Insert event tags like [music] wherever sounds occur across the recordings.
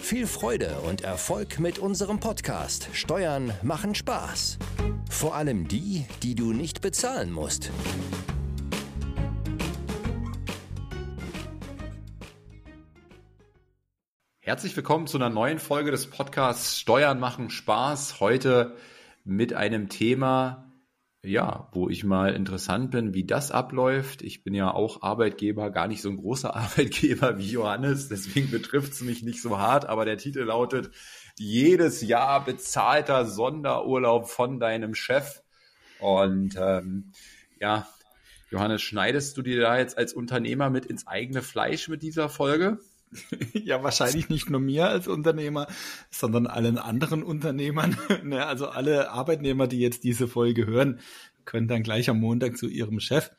Viel Freude und Erfolg mit unserem Podcast Steuern machen Spaß. Vor allem die, die du nicht bezahlen musst. Herzlich willkommen zu einer neuen Folge des Podcasts Steuern machen Spaß. Heute mit einem Thema, ja, wo ich mal interessant bin, wie das abläuft. Ich bin ja auch Arbeitgeber, gar nicht so ein großer [laughs] Arbeitgeber wie Johannes, deswegen betrifft es mich nicht so hart, aber der Titel lautet jedes Jahr bezahlter Sonderurlaub von deinem Chef. Und ähm, ja, Johannes, schneidest du dir da jetzt als Unternehmer mit ins eigene Fleisch mit dieser Folge? [laughs] Ja, wahrscheinlich nicht nur mir als Unternehmer, sondern allen anderen Unternehmern. [laughs] Ne, also alle Arbeitnehmer, die jetzt diese Folge hören, können dann gleich am Montag zu ihrem Chef.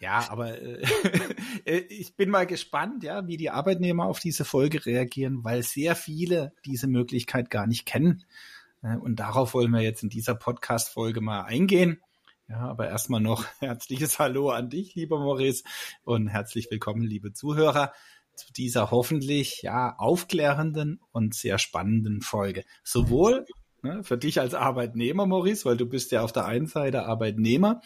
Ja, aber äh, [laughs] äh, ich bin mal gespannt, ja, wie die Arbeitnehmer auf diese Folge reagieren, weil sehr viele diese Möglichkeit gar nicht kennen. Äh, und darauf wollen wir jetzt in dieser Podcast-Folge mal eingehen. Ja, aber erstmal noch herzliches Hallo an dich, lieber Maurice, und herzlich willkommen, liebe Zuhörer zu dieser hoffentlich ja aufklärenden und sehr spannenden Folge. Sowohl ne, für dich als Arbeitnehmer, Maurice, weil du bist ja auf der einen Seite Arbeitnehmer,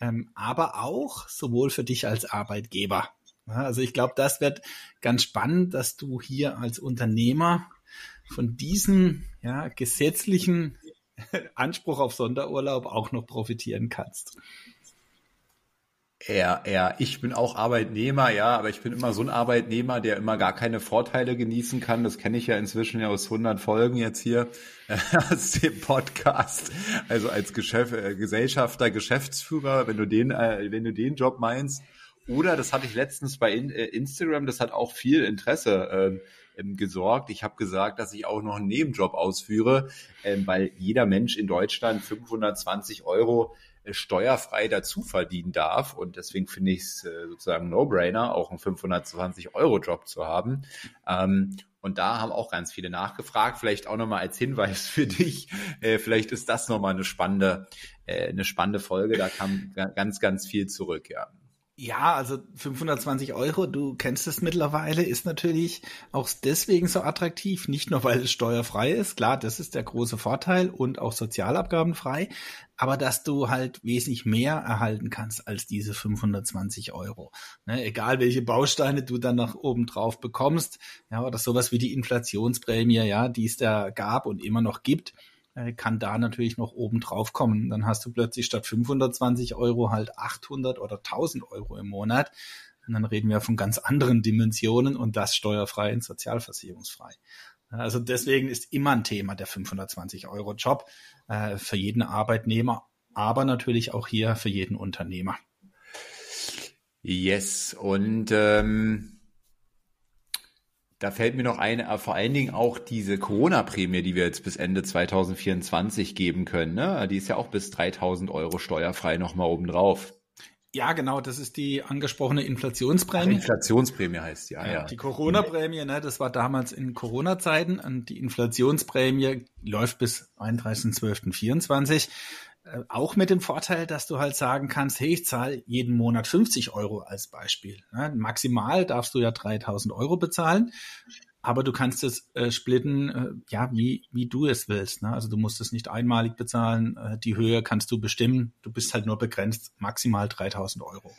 ähm, aber auch sowohl für dich als Arbeitgeber. Ja, also ich glaube, das wird ganz spannend, dass du hier als Unternehmer von diesem ja, gesetzlichen [laughs] Anspruch auf Sonderurlaub auch noch profitieren kannst. Ja, ja, ich bin auch Arbeitnehmer, ja, aber ich bin immer so ein Arbeitnehmer, der immer gar keine Vorteile genießen kann. Das kenne ich ja inzwischen ja aus 100 Folgen jetzt hier äh, [laughs] aus dem Podcast. Also als Geschäft, äh, Gesellschafter, Geschäftsführer, wenn du den, äh, wenn du den Job meinst. Oder das hatte ich letztens bei in, äh, Instagram, das hat auch viel Interesse äh, gesorgt. Ich habe gesagt, dass ich auch noch einen Nebenjob ausführe, äh, weil jeder Mensch in Deutschland 520 Euro steuerfrei dazu verdienen darf. Und deswegen finde ich es äh, sozusagen No-Brainer, auch einen 520-Euro-Job zu haben. Ähm, und da haben auch ganz viele nachgefragt. Vielleicht auch nochmal als Hinweis für dich. Äh, vielleicht ist das nochmal eine spannende, äh, eine spannende Folge. Da kam ganz, ganz viel zurück, ja. Ja, also 520 Euro, du kennst es mittlerweile, ist natürlich auch deswegen so attraktiv. Nicht nur, weil es steuerfrei ist, klar, das ist der große Vorteil und auch sozialabgabenfrei, aber dass du halt wesentlich mehr erhalten kannst als diese 520 Euro. Ne, egal welche Bausteine du dann nach oben drauf bekommst, ja, oder sowas wie die Inflationsprämie, ja, die es da gab und immer noch gibt kann da natürlich noch oben drauf kommen. Dann hast du plötzlich statt 520 Euro halt 800 oder 1000 Euro im Monat. Und dann reden wir von ganz anderen Dimensionen und das steuerfrei und sozialversicherungsfrei. Also deswegen ist immer ein Thema der 520 Euro Job äh, für jeden Arbeitnehmer, aber natürlich auch hier für jeden Unternehmer. Yes, und ähm, da fällt mir noch ein, äh, vor allen Dingen auch diese Corona-Prämie, die wir jetzt bis Ende 2024 geben können. Ne? Die ist ja auch bis 3000 Euro steuerfrei nochmal obendrauf. Ja, genau, das ist die angesprochene Inflationsprämie. Ach, Inflationsprämie heißt die, ah, ja, ja. Die Corona-Prämie, ne, das war damals in Corona-Zeiten und die Inflationsprämie läuft bis 31.12.24. Äh, auch mit dem Vorteil, dass du halt sagen kannst, hey, ich zahle jeden Monat 50 Euro als Beispiel. Ne? Maximal darfst du ja 3000 Euro bezahlen, aber du kannst es äh, splitten, äh, ja, wie, wie du es willst. Ne? Also du musst es nicht einmalig bezahlen, äh, die Höhe kannst du bestimmen, du bist halt nur begrenzt, maximal 3000 Euro.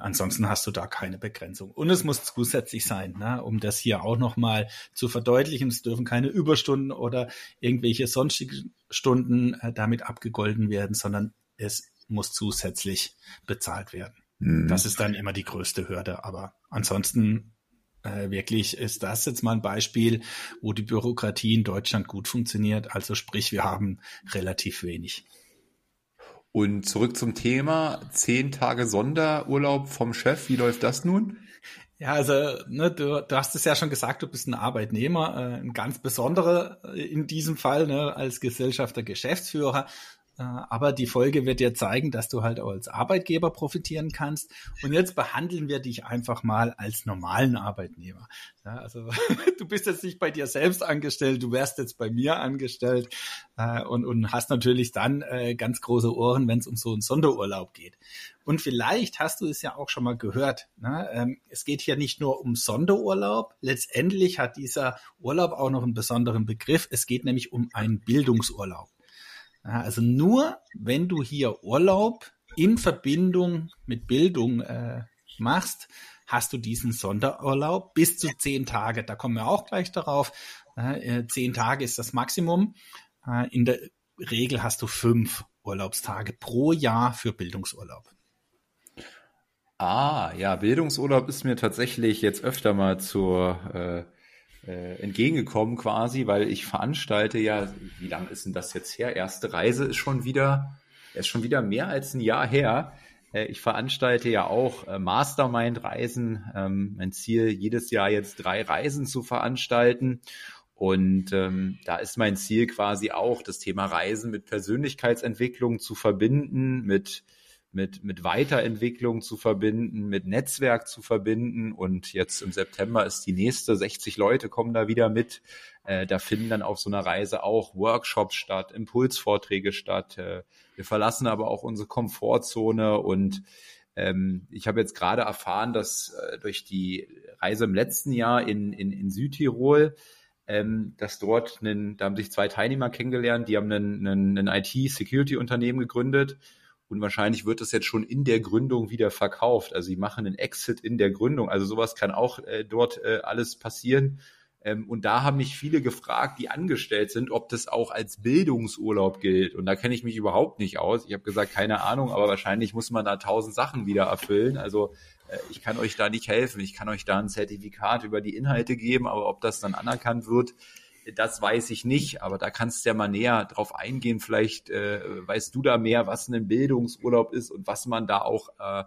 Ansonsten hast du da keine Begrenzung. Und es muss zusätzlich sein, ne, um das hier auch nochmal zu verdeutlichen. Es dürfen keine Überstunden oder irgendwelche sonstigen Stunden äh, damit abgegolten werden, sondern es muss zusätzlich bezahlt werden. Mhm. Das ist dann immer die größte Hürde. Aber ansonsten äh, wirklich ist das jetzt mal ein Beispiel, wo die Bürokratie in Deutschland gut funktioniert. Also sprich, wir haben relativ wenig. Und zurück zum Thema, zehn Tage Sonderurlaub vom Chef, wie läuft das nun? Ja, also ne, du, du hast es ja schon gesagt, du bist ein Arbeitnehmer, äh, ein ganz besonderer äh, in diesem Fall ne, als Gesellschafter, Geschäftsführer. Äh, aber die Folge wird dir zeigen, dass du halt als Arbeitgeber profitieren kannst. Und jetzt behandeln wir dich einfach mal als normalen Arbeitnehmer. Ja, also [laughs] du bist jetzt nicht bei dir selbst angestellt, du wärst jetzt bei mir angestellt äh, und, und hast natürlich dann äh, ganz große Ohren, wenn es um so einen Sonderurlaub geht. Und vielleicht hast du es ja auch schon mal gehört. Ne? Ähm, es geht hier nicht nur um Sonderurlaub. Letztendlich hat dieser Urlaub auch noch einen besonderen Begriff. Es geht nämlich um einen Bildungsurlaub. Also nur wenn du hier Urlaub in Verbindung mit Bildung äh, machst, hast du diesen Sonderurlaub bis zu zehn Tage. Da kommen wir auch gleich darauf. Äh, zehn Tage ist das Maximum. Äh, in der Regel hast du fünf Urlaubstage pro Jahr für Bildungsurlaub. Ah, ja, Bildungsurlaub ist mir tatsächlich jetzt öfter mal zur äh, entgegengekommen quasi, weil ich veranstalte ja, wie lange ist denn das jetzt her? Erste Reise ist schon wieder, ist schon wieder mehr als ein Jahr her. Äh, ich veranstalte ja auch äh, Mastermind-Reisen. Ähm, mein Ziel, jedes Jahr jetzt drei Reisen zu veranstalten. Und ähm, da ist mein Ziel quasi auch, das Thema Reisen mit Persönlichkeitsentwicklung zu verbinden, mit mit, mit Weiterentwicklung zu verbinden, mit Netzwerk zu verbinden. Und jetzt im September ist die nächste, 60 Leute kommen da wieder mit. Äh, da finden dann auf so einer Reise auch Workshops statt, Impulsvorträge statt. Äh, wir verlassen aber auch unsere Komfortzone und ähm, ich habe jetzt gerade erfahren, dass äh, durch die Reise im letzten Jahr in, in, in Südtirol ähm, dass dort, einen, da haben sich zwei Teilnehmer kennengelernt, die haben ein, ein, ein IT-Security-Unternehmen gegründet und wahrscheinlich wird das jetzt schon in der Gründung wieder verkauft. Also sie machen einen Exit in der Gründung. Also sowas kann auch äh, dort äh, alles passieren. Ähm, und da haben mich viele gefragt, die angestellt sind, ob das auch als Bildungsurlaub gilt. Und da kenne ich mich überhaupt nicht aus. Ich habe gesagt, keine Ahnung, aber wahrscheinlich muss man da tausend Sachen wieder erfüllen. Also äh, ich kann euch da nicht helfen. Ich kann euch da ein Zertifikat über die Inhalte geben, aber ob das dann anerkannt wird, das weiß ich nicht, aber da kannst du ja mal näher drauf eingehen. Vielleicht äh, weißt du da mehr, was ein Bildungsurlaub ist und was man da auch äh,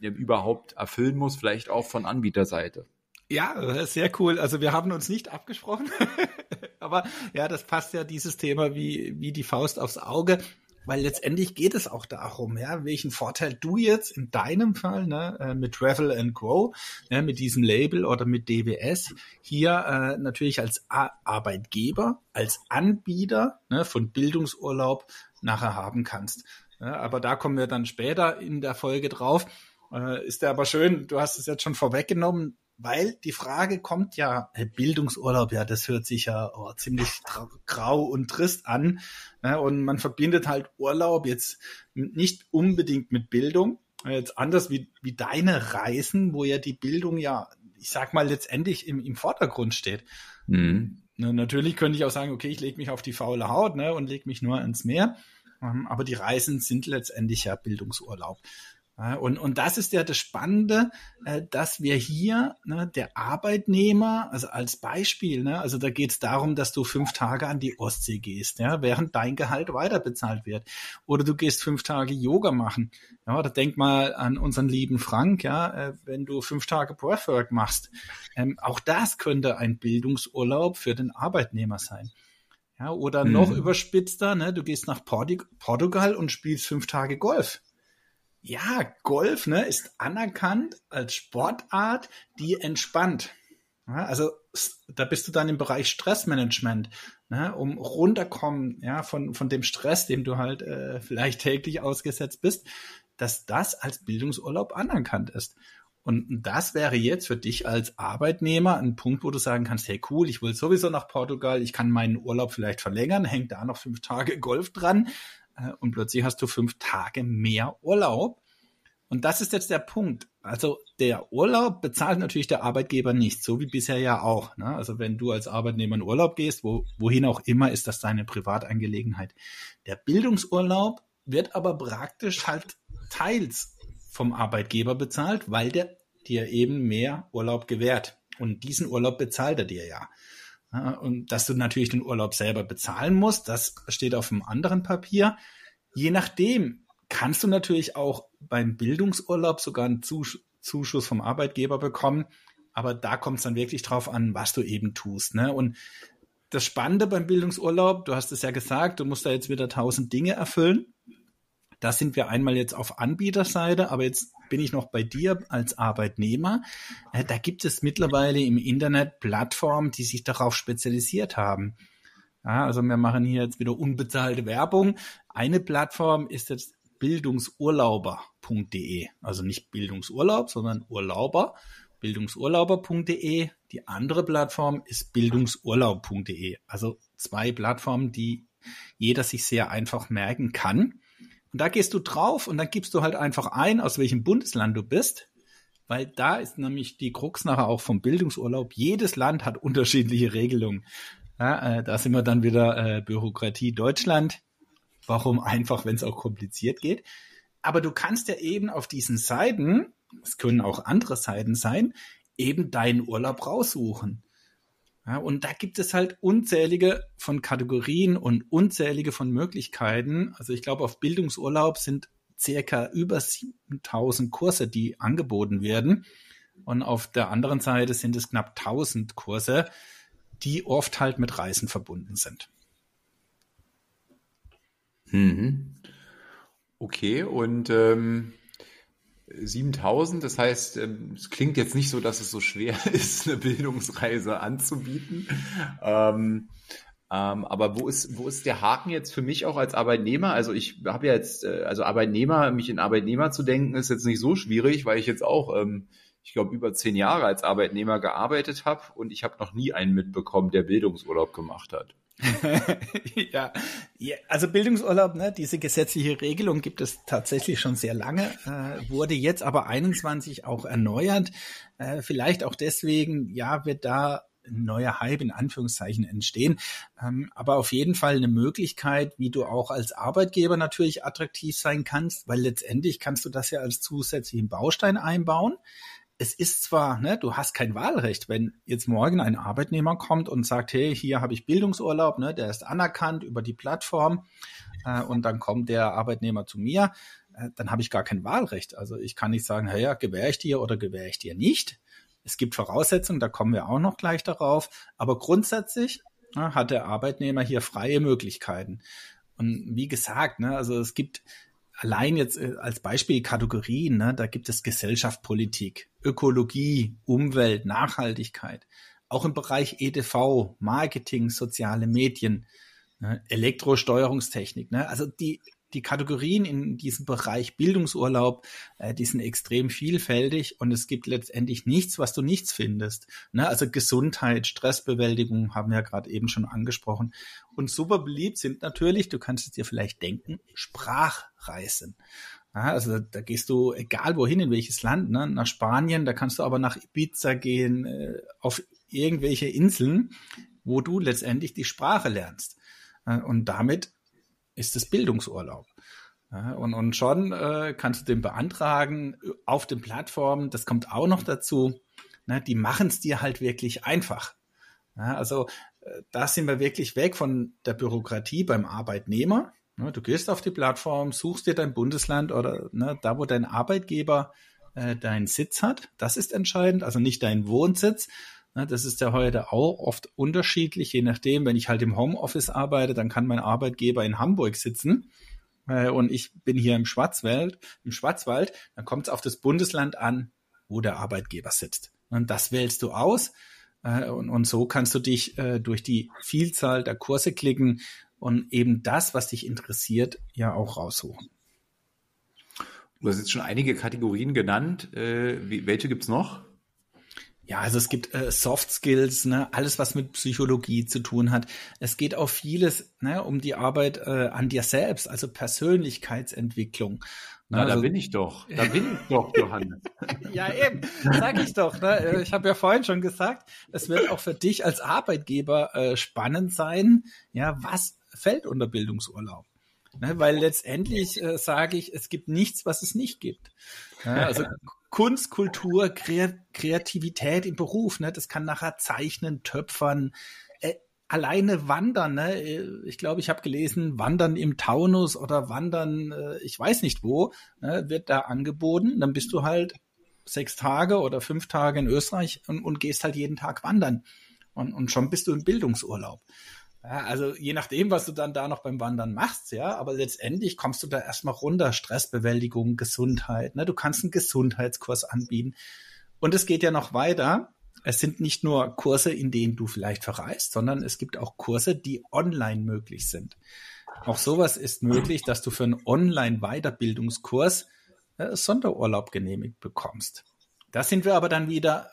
überhaupt erfüllen muss, vielleicht auch von Anbieterseite. Ja, sehr cool. Also wir haben uns nicht abgesprochen, [laughs] aber ja, das passt ja dieses Thema wie, wie die Faust aufs Auge. Weil letztendlich geht es auch darum, ja, welchen Vorteil du jetzt in deinem Fall ne, äh, mit Travel and Grow, ja, mit diesem Label oder mit DWS hier äh, natürlich als A Arbeitgeber, als Anbieter ne, von Bildungsurlaub nachher haben kannst. Ja, aber da kommen wir dann später in der Folge drauf. Äh, ist der aber schön, du hast es jetzt schon vorweggenommen, weil die Frage kommt ja, Bildungsurlaub, ja, das hört sich ja oh, ziemlich grau und trist an. Ne? Und man verbindet halt Urlaub jetzt nicht unbedingt mit Bildung. Jetzt anders wie, wie deine Reisen, wo ja die Bildung ja, ich sag mal, letztendlich im, im Vordergrund steht. Mhm. Ne, natürlich könnte ich auch sagen, okay, ich lege mich auf die faule Haut ne, und lege mich nur ins Meer. Ähm, aber die Reisen sind letztendlich ja Bildungsurlaub. Und, und das ist ja das Spannende, äh, dass wir hier ne, der Arbeitnehmer, also als Beispiel, ne, also da geht es darum, dass du fünf Tage an die Ostsee gehst, ja, während dein Gehalt weiter bezahlt wird. Oder du gehst fünf Tage Yoga machen. Ja, oder denk mal an unseren lieben Frank, ja, äh, wenn du fünf Tage Breathwork machst. Ähm, auch das könnte ein Bildungsurlaub für den Arbeitnehmer sein. Ja, oder mhm. noch überspitzter, ne, du gehst nach Portugal und spielst fünf Tage Golf ja, Golf ne, ist anerkannt als Sportart, die entspannt. Ja, also da bist du dann im Bereich Stressmanagement, ne, um runterkommen ja, von, von dem Stress, dem du halt äh, vielleicht täglich ausgesetzt bist, dass das als Bildungsurlaub anerkannt ist. Und das wäre jetzt für dich als Arbeitnehmer ein Punkt, wo du sagen kannst, hey cool, ich will sowieso nach Portugal, ich kann meinen Urlaub vielleicht verlängern, hängt da noch fünf Tage Golf dran, und plötzlich hast du fünf Tage mehr Urlaub. Und das ist jetzt der Punkt. Also der Urlaub bezahlt natürlich der Arbeitgeber nicht, so wie bisher ja auch. Ne? Also wenn du als Arbeitnehmer in Urlaub gehst, wo, wohin auch immer, ist das deine Privatangelegenheit. Der Bildungsurlaub wird aber praktisch halt teils vom Arbeitgeber bezahlt, weil der dir eben mehr Urlaub gewährt. Und diesen Urlaub bezahlt er dir ja. Und dass du natürlich den Urlaub selber bezahlen musst, das steht auf einem anderen Papier. Je nachdem kannst du natürlich auch beim Bildungsurlaub sogar einen Zuschuss vom Arbeitgeber bekommen. Aber da kommt es dann wirklich drauf an, was du eben tust. Ne? Und das Spannende beim Bildungsurlaub, du hast es ja gesagt, du musst da jetzt wieder tausend Dinge erfüllen. Da sind wir einmal jetzt auf Anbieterseite, aber jetzt bin ich noch bei dir als Arbeitnehmer. Äh, da gibt es mittlerweile im Internet Plattformen, die sich darauf spezialisiert haben. Ja, also wir machen hier jetzt wieder unbezahlte Werbung. Eine Plattform ist jetzt bildungsurlauber.de. Also nicht Bildungsurlaub, sondern Urlauber. Bildungsurlauber.de. Die andere Plattform ist bildungsurlaub.de. Also zwei Plattformen, die jeder sich sehr einfach merken kann. Und da gehst du drauf und dann gibst du halt einfach ein, aus welchem Bundesland du bist, weil da ist nämlich die Krux nachher auch vom Bildungsurlaub. Jedes Land hat unterschiedliche Regelungen. Ja, äh, da sind wir dann wieder äh, Bürokratie Deutschland. Warum einfach, wenn es auch kompliziert geht? Aber du kannst ja eben auf diesen Seiten, es können auch andere Seiten sein, eben deinen Urlaub raussuchen. Ja, und da gibt es halt unzählige von Kategorien und unzählige von Möglichkeiten. Also ich glaube, auf Bildungsurlaub sind circa über 7000 Kurse, die angeboten werden. Und auf der anderen Seite sind es knapp 1000 Kurse, die oft halt mit Reisen verbunden sind. Mhm. Okay, und ähm, 7000, das heißt, ähm, es klingt jetzt nicht so, dass es so schwer [laughs] ist, eine Bildungsreise anzubieten. Ähm, ähm, aber wo ist, wo ist der Haken jetzt für mich auch als Arbeitnehmer? Also ich habe ja jetzt, äh, also Arbeitnehmer, mich in Arbeitnehmer zu denken, ist jetzt nicht so schwierig, weil ich jetzt auch, ähm, ich glaube, über zehn Jahre als Arbeitnehmer gearbeitet habe und ich habe noch nie einen mitbekommen, der Bildungsurlaub gemacht hat. [laughs] ja. ja, also Bildungsurlaub, ne, diese gesetzliche Regelung gibt es tatsächlich schon sehr lange, äh, wurde jetzt aber 21 auch erneuert. Äh, vielleicht auch deswegen, ja, wird da ein neuer Hype in Anführungszeichen entstehen. Ähm, aber auf jeden Fall eine Möglichkeit, wie du auch als Arbeitgeber natürlich attraktiv sein kannst, weil letztendlich kannst du das ja als zusätzlichen Baustein einbauen es ist zwar, ne, du hast kein Wahlrecht, wenn jetzt morgen ein Arbeitnehmer kommt und sagt, hey, hier habe ich Bildungsurlaub, ne, der ist anerkannt über die Plattform äh, und dann kommt der Arbeitnehmer zu mir, äh, dann habe ich gar kein Wahlrecht. Also ich kann nicht sagen, hey, ja, gewähre ich dir oder gewähre ich dir nicht. Es gibt Voraussetzungen, da kommen wir auch noch gleich darauf, aber grundsätzlich ne, hat der Arbeitnehmer hier freie Möglichkeiten. Und wie gesagt, ne, also es gibt allein jetzt äh, als Beispiel Kategorien, ne, da gibt es Gesellschaft, Politik, Ökologie, Umwelt, Nachhaltigkeit, auch im Bereich EDV, Marketing, soziale Medien, ne, Elektrosteuerungstechnik. Ne, also die die Kategorien in diesem Bereich Bildungsurlaub, äh, die sind extrem vielfältig und es gibt letztendlich nichts, was du nichts findest. Ne? Also Gesundheit, Stressbewältigung haben wir ja gerade eben schon angesprochen. Und super beliebt sind natürlich, du kannst es dir vielleicht denken, Sprachreisen. Ja, also da gehst du egal wohin, in welches Land, ne? nach Spanien, da kannst du aber nach Ibiza gehen, äh, auf irgendwelche Inseln, wo du letztendlich die Sprache lernst. Äh, und damit ist es Bildungsurlaub. Ja, und, und schon äh, kannst du den beantragen auf den Plattformen. Das kommt auch noch dazu. Ne, die machen es dir halt wirklich einfach. Ja, also äh, da sind wir wirklich weg von der Bürokratie beim Arbeitnehmer. Ne, du gehst auf die Plattform, suchst dir dein Bundesland oder ne, da, wo dein Arbeitgeber äh, deinen Sitz hat. Das ist entscheidend, also nicht dein Wohnsitz, das ist ja heute auch oft unterschiedlich, je nachdem, wenn ich halt im Homeoffice arbeite, dann kann mein Arbeitgeber in Hamburg sitzen äh, und ich bin hier im Schwarzwald, im Schwarzwald, dann kommt es auf das Bundesland an, wo der Arbeitgeber sitzt. Und das wählst du aus äh, und, und so kannst du dich äh, durch die Vielzahl der Kurse klicken und eben das, was dich interessiert, ja auch raussuchen. Du hast jetzt schon einige Kategorien genannt. Äh, wie, welche gibt's noch? Ja, also es gibt äh, Soft Skills, ne, alles was mit Psychologie zu tun hat. Es geht auch vieles ne, um die Arbeit äh, an dir selbst, also Persönlichkeitsentwicklung. Na, also, da bin ich doch. Da bin ich doch, Johannes. [laughs] ja, eben. Sag ich doch. Ne? Äh, ich habe ja vorhin schon gesagt, es wird auch für dich als Arbeitgeber äh, spannend sein. Ja, was fällt unter Bildungsurlaub? Ne, weil letztendlich äh, sage ich, es gibt nichts, was es nicht gibt. Ja, also Kunst, Kultur, Kreativität im Beruf, ne? Das kann nachher zeichnen, töpfern, äh, alleine wandern, ne? Ich glaube, ich habe gelesen, wandern im Taunus oder wandern, äh, ich weiß nicht wo, ne? wird da angeboten. Dann bist du halt sechs Tage oder fünf Tage in Österreich und, und gehst halt jeden Tag wandern. Und, und schon bist du im Bildungsurlaub. Ja, also je nachdem, was du dann da noch beim Wandern machst, ja, aber letztendlich kommst du da erstmal runter. Stressbewältigung, Gesundheit, ne? Du kannst einen Gesundheitskurs anbieten. Und es geht ja noch weiter. Es sind nicht nur Kurse, in denen du vielleicht verreist, sondern es gibt auch Kurse, die online möglich sind. Auch sowas ist möglich, dass du für einen Online-Weiterbildungskurs äh, Sonderurlaub genehmigt bekommst. Da sind wir aber dann wieder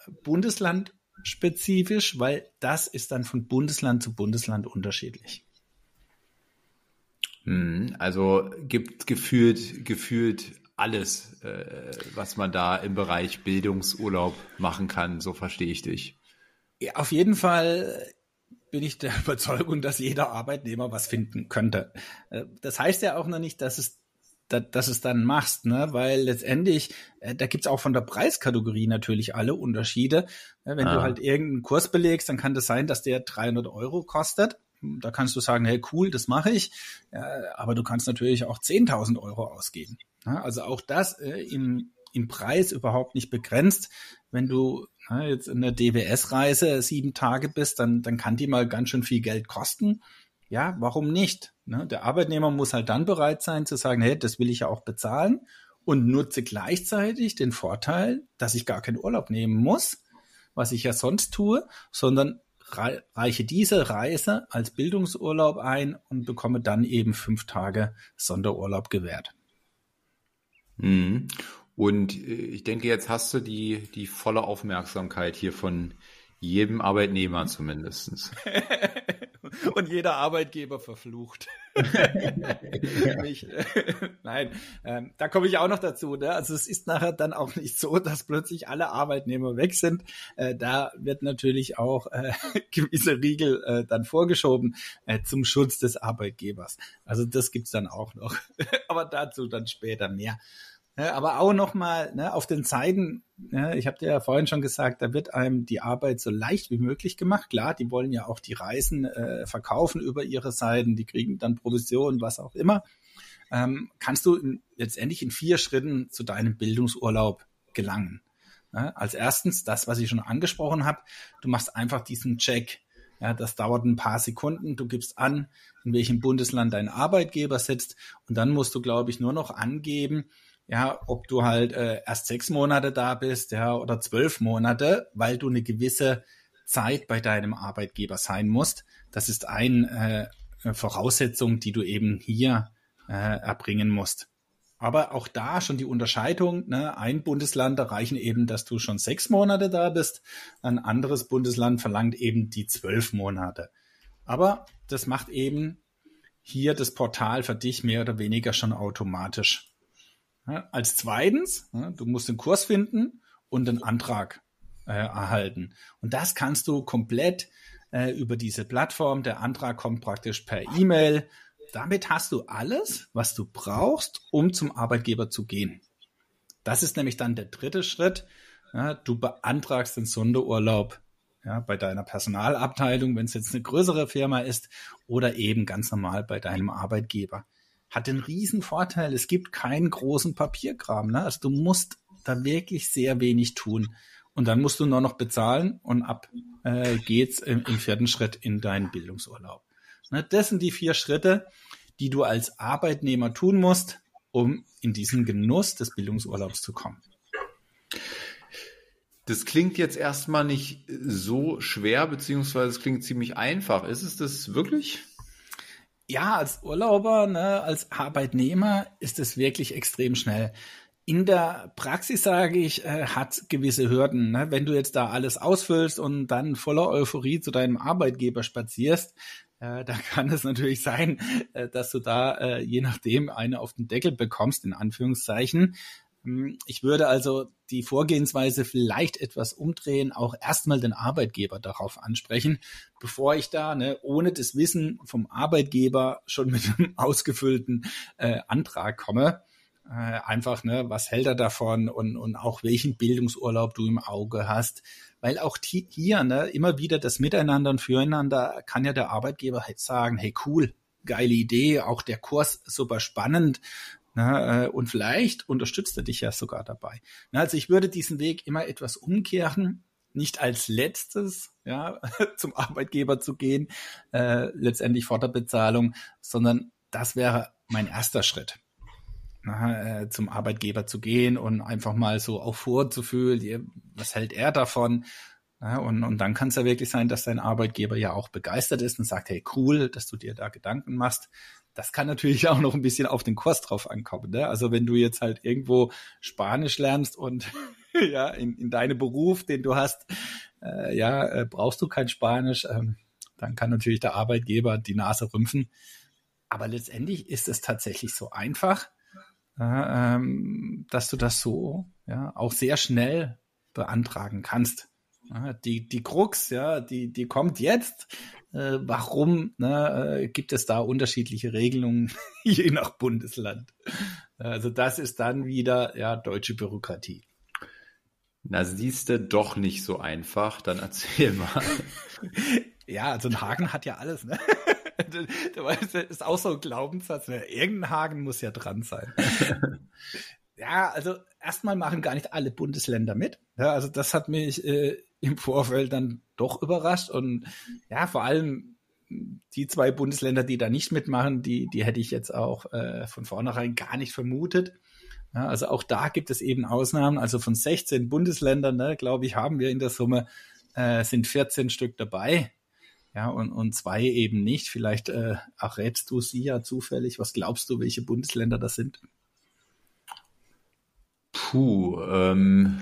bundeslandspezifisch, weil das ist dann von Bundesland zu Bundesland unterschiedlich. Hm, also gibt gefühlt, gefühlt alles, äh, was man da im Bereich Bildungsurlaub machen kann. So verstehe ich dich. Ja, auf jeden Fall bin ich der [laughs] Überzeugung, dass jeder Arbeitnehmer was finden könnte. Äh, das heißt ja auch noch nicht, dass es dass es dann machst, ne? Weil letztendlich, äh, da gibt's auch von der Preiskategorie natürlich alle Unterschiede. Wenn ah. du halt irgendeinen Kurs belegst, dann kann das sein, dass der 300 Euro kostet. Da kannst du sagen, hey cool, das mache ich. aber du kannst natürlich auch 10.000 Euro ausgeben. Also auch das äh, im, im Preis überhaupt nicht begrenzt. Wenn du na, jetzt in der DWS-Reise sieben Tage bist, dann, dann kann die mal ganz schön viel Geld kosten. Ja, warum nicht? Ne? Der Arbeitnehmer muss halt dann bereit sein zu sagen, hey, das will ich ja auch bezahlen und nutze gleichzeitig den Vorteil, dass ich gar keinen Urlaub nehmen muss, was ich ja sonst tue, sondern reiche diese Reise als Bildungsurlaub ein und bekomme dann eben fünf Tage Sonderurlaub gewährt. Mhm. Und äh, ich denke, jetzt hast du die, die volle Aufmerksamkeit hier von jedem Arbeitnehmer zumindestens. [laughs] Und jeder Arbeitgeber verflucht. [laughs] Mich, [laughs] nein, ähm, da komme ich auch noch dazu. Ne? Also es ist nachher dann auch nicht so, dass plötzlich alle Arbeitnehmer weg sind. Äh, da wird natürlich auch äh, gewisse Riegel äh, dann vorgeschoben äh, zum Schutz des Arbeitgebers. Also das gibt's dann auch noch. Aber dazu dann später mehr. Ja, aber auch nochmal ne, auf den Zeiten, ja, ich habe dir ja vorhin schon gesagt, da wird einem die Arbeit so leicht wie möglich gemacht. Klar, die wollen ja auch die Reisen äh, verkaufen über ihre Seiten, die kriegen dann Provision, was auch immer. Ähm, kannst du in, letztendlich in vier Schritten zu deinem Bildungsurlaub gelangen. Ja, als erstens, das, was ich schon angesprochen habe, du machst einfach diesen Check. Ja, das dauert ein paar Sekunden. Du gibst an, in welchem Bundesland dein Arbeitgeber sitzt. Und dann musst du, glaube ich, nur noch angeben, ja, ob du halt äh, erst sechs Monate da bist, ja, oder zwölf Monate, weil du eine gewisse Zeit bei deinem Arbeitgeber sein musst. Das ist eine äh, Voraussetzung, die du eben hier äh, erbringen musst. Aber auch da schon die Unterscheidung, ne? ein Bundesland erreichen eben, dass du schon sechs Monate da bist, ein anderes Bundesland verlangt eben die zwölf Monate. Aber das macht eben hier das Portal für dich mehr oder weniger schon automatisch. Als zweitens, du musst den Kurs finden und den Antrag äh, erhalten. Und das kannst du komplett äh, über diese Plattform. Der Antrag kommt praktisch per E-Mail. Damit hast du alles, was du brauchst, um zum Arbeitgeber zu gehen. Das ist nämlich dann der dritte Schritt. Ja, du beantragst den Sonderurlaub ja, bei deiner Personalabteilung, wenn es jetzt eine größere Firma ist, oder eben ganz normal bei deinem Arbeitgeber hat den riesen Vorteil, es gibt keinen großen Papierkram. Ne? Also du musst da wirklich sehr wenig tun. Und dann musst du nur noch bezahlen und ab äh, geht's im, im vierten Schritt in deinen Bildungsurlaub. Ne? Das sind die vier Schritte, die du als Arbeitnehmer tun musst, um in diesen Genuss des Bildungsurlaubs zu kommen. Das klingt jetzt erstmal nicht so schwer, beziehungsweise es klingt ziemlich einfach. Ist es das wirklich? Ja, als Urlauber, ne, als Arbeitnehmer ist es wirklich extrem schnell. In der Praxis sage ich, äh, hat gewisse Hürden. Ne? Wenn du jetzt da alles ausfüllst und dann voller Euphorie zu deinem Arbeitgeber spazierst, äh, [laughs] da kann es natürlich sein, äh, dass du da äh, je nachdem eine auf den Deckel bekommst, in Anführungszeichen. Hm, ich würde also die Vorgehensweise vielleicht etwas umdrehen, auch erstmal den Arbeitgeber darauf ansprechen, bevor ich da ne, ohne das Wissen vom Arbeitgeber schon mit einem [laughs] ausgefüllten äh, Antrag komme. Äh, einfach, ne, was hält er davon und, und auch welchen Bildungsurlaub du im Auge hast. Weil auch hier ne, immer wieder das Miteinander und Füreinander kann ja der Arbeitgeber halt sagen, hey cool, geile Idee, auch der Kurs super spannend. Na, äh, und vielleicht unterstützt er dich ja sogar dabei. Na, also ich würde diesen Weg immer etwas umkehren. nicht als letztes ja, [laughs] zum Arbeitgeber zu gehen, äh, letztendlich vor der Bezahlung, sondern das wäre mein erster Schritt. Na, äh, zum Arbeitgeber zu gehen und einfach mal so auch vorzufühlen, was hält er davon? Ja, und, und dann kann es ja wirklich sein, dass dein Arbeitgeber ja auch begeistert ist und sagt, hey, cool, dass du dir da Gedanken machst. Das kann natürlich [laughs] auch noch ein bisschen auf den Kurs drauf ankommen. Ne? Also wenn du jetzt halt irgendwo Spanisch lernst und [laughs] ja, in, in deinem Beruf, den du hast, äh, ja, äh, brauchst du kein Spanisch, ähm, dann kann natürlich der Arbeitgeber die Nase rümpfen. Aber letztendlich ist es tatsächlich so einfach, äh, ähm, dass du das so ja auch sehr schnell beantragen kannst. Die, die Krux, ja, die, die kommt jetzt. Äh, warum ne, äh, gibt es da unterschiedliche Regelungen [laughs] je nach Bundesland? Also das ist dann wieder ja deutsche Bürokratie. Na, siehst du doch nicht so einfach, dann erzähl mal. [laughs] ja, also ein Haken hat ja alles, ne? [laughs] Das ist auch so ein Glaubenssatz. Ne? Irgendein Haken muss ja dran sein. ja, also erstmal machen gar nicht alle Bundesländer mit. Ja, also das hat mich äh, im Vorfeld dann doch überrascht und ja, vor allem die zwei Bundesländer, die da nicht mitmachen, die, die hätte ich jetzt auch äh, von vornherein gar nicht vermutet. Ja, also auch da gibt es eben Ausnahmen. Also von 16 Bundesländern, ne, glaube ich, haben wir in der Summe äh, sind 14 Stück dabei. Ja, und, und zwei eben nicht. Vielleicht äh, errätst du sie ja zufällig. Was glaubst du, welche Bundesländer das sind? Puh, ähm,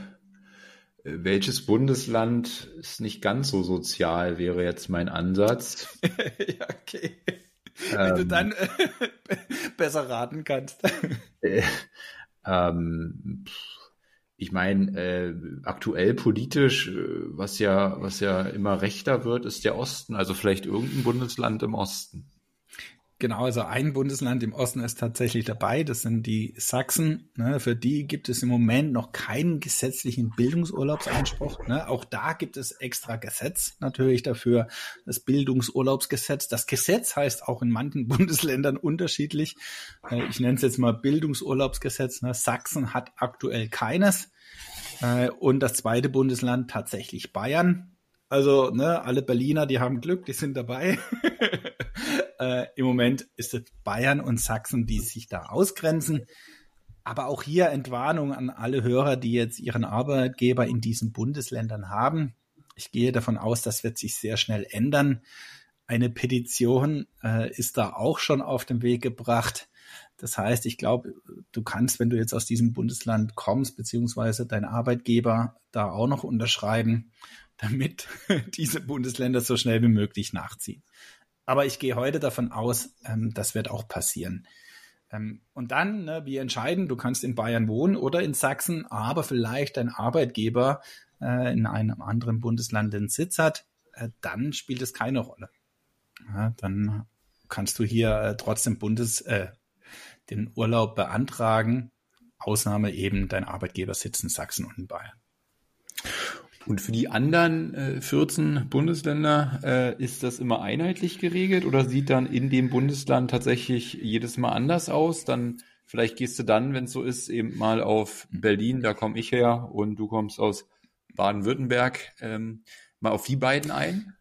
welches Bundesland ist nicht ganz so sozial, wäre jetzt mein Ansatz. [laughs] ja, okay. Wenn du ähm. dann äh, [laughs] besser raten kannst. [laughs] Äh, ähm, ich meine, äh, aktuell politisch, äh, was ja, was ja immer rechter wird, ist der Osten, also vielleicht irgendein Bundesland im Osten. Genau, also ein Bundesland im Osten ist tatsächlich dabei, das sind die Sachsen. Ne, für die gibt es im Moment noch keinen gesetzlichen Bildungsurlaubsanspruch. Ne. Auch da gibt es extra Gesetz natürlich dafür, das Bildungsurlaubsgesetz. Das Gesetz heißt auch in manchen [laughs] Bundesländern unterschiedlich. Äh, ich nenne es jetzt mal Bildungsurlaubsgesetz. Ne. Sachsen hat aktuell keines. Äh, und das zweite Bundesland tatsächlich Bayern. Also ne, alle Berliner, die haben Glück, die sind dabei. [laughs] Äh, Im Moment ist es Bayern und Sachsen, die sich da ausgrenzen. Aber auch hier Entwarnung an alle Hörer, die jetzt ihren Arbeitgeber in diesen Bundesländern haben. Ich gehe davon aus, das wird sich sehr schnell ändern. Eine Petition äh, ist da auch schon auf den Weg gebracht. Das heißt, ich glaube, du kannst, wenn du jetzt aus diesem Bundesland kommst, beziehungsweise dein Arbeitgeber da auch noch unterschreiben, damit [laughs] diese Bundesländer so schnell wie möglich nachziehen. Aber ich gehe heute davon aus, ähm, das wird auch passieren. Ähm, und dann, ne, wir entscheiden, du kannst in Bayern wohnen oder in Sachsen, aber vielleicht dein Arbeitgeber äh, in einem anderen Bundesland den Sitz hat, äh, dann spielt es keine Rolle. Ja, dann kannst du hier äh, trotzdem Bundes, äh, den Urlaub beantragen. Ausnahme eben, dein Arbeitgeber sitzt in Sachsen und in Bayern. Und für die anderen äh, 14 Bundesländer äh, ist das immer einheitlich geregelt oder sieht dann in dem Bundesland tatsächlich jedes Mal anders aus? Dann vielleicht gehst du dann, wenn es so ist, eben mal auf Berlin, da komme ich her und du kommst aus Baden-Württemberg, ähm, mal auf die beiden ein?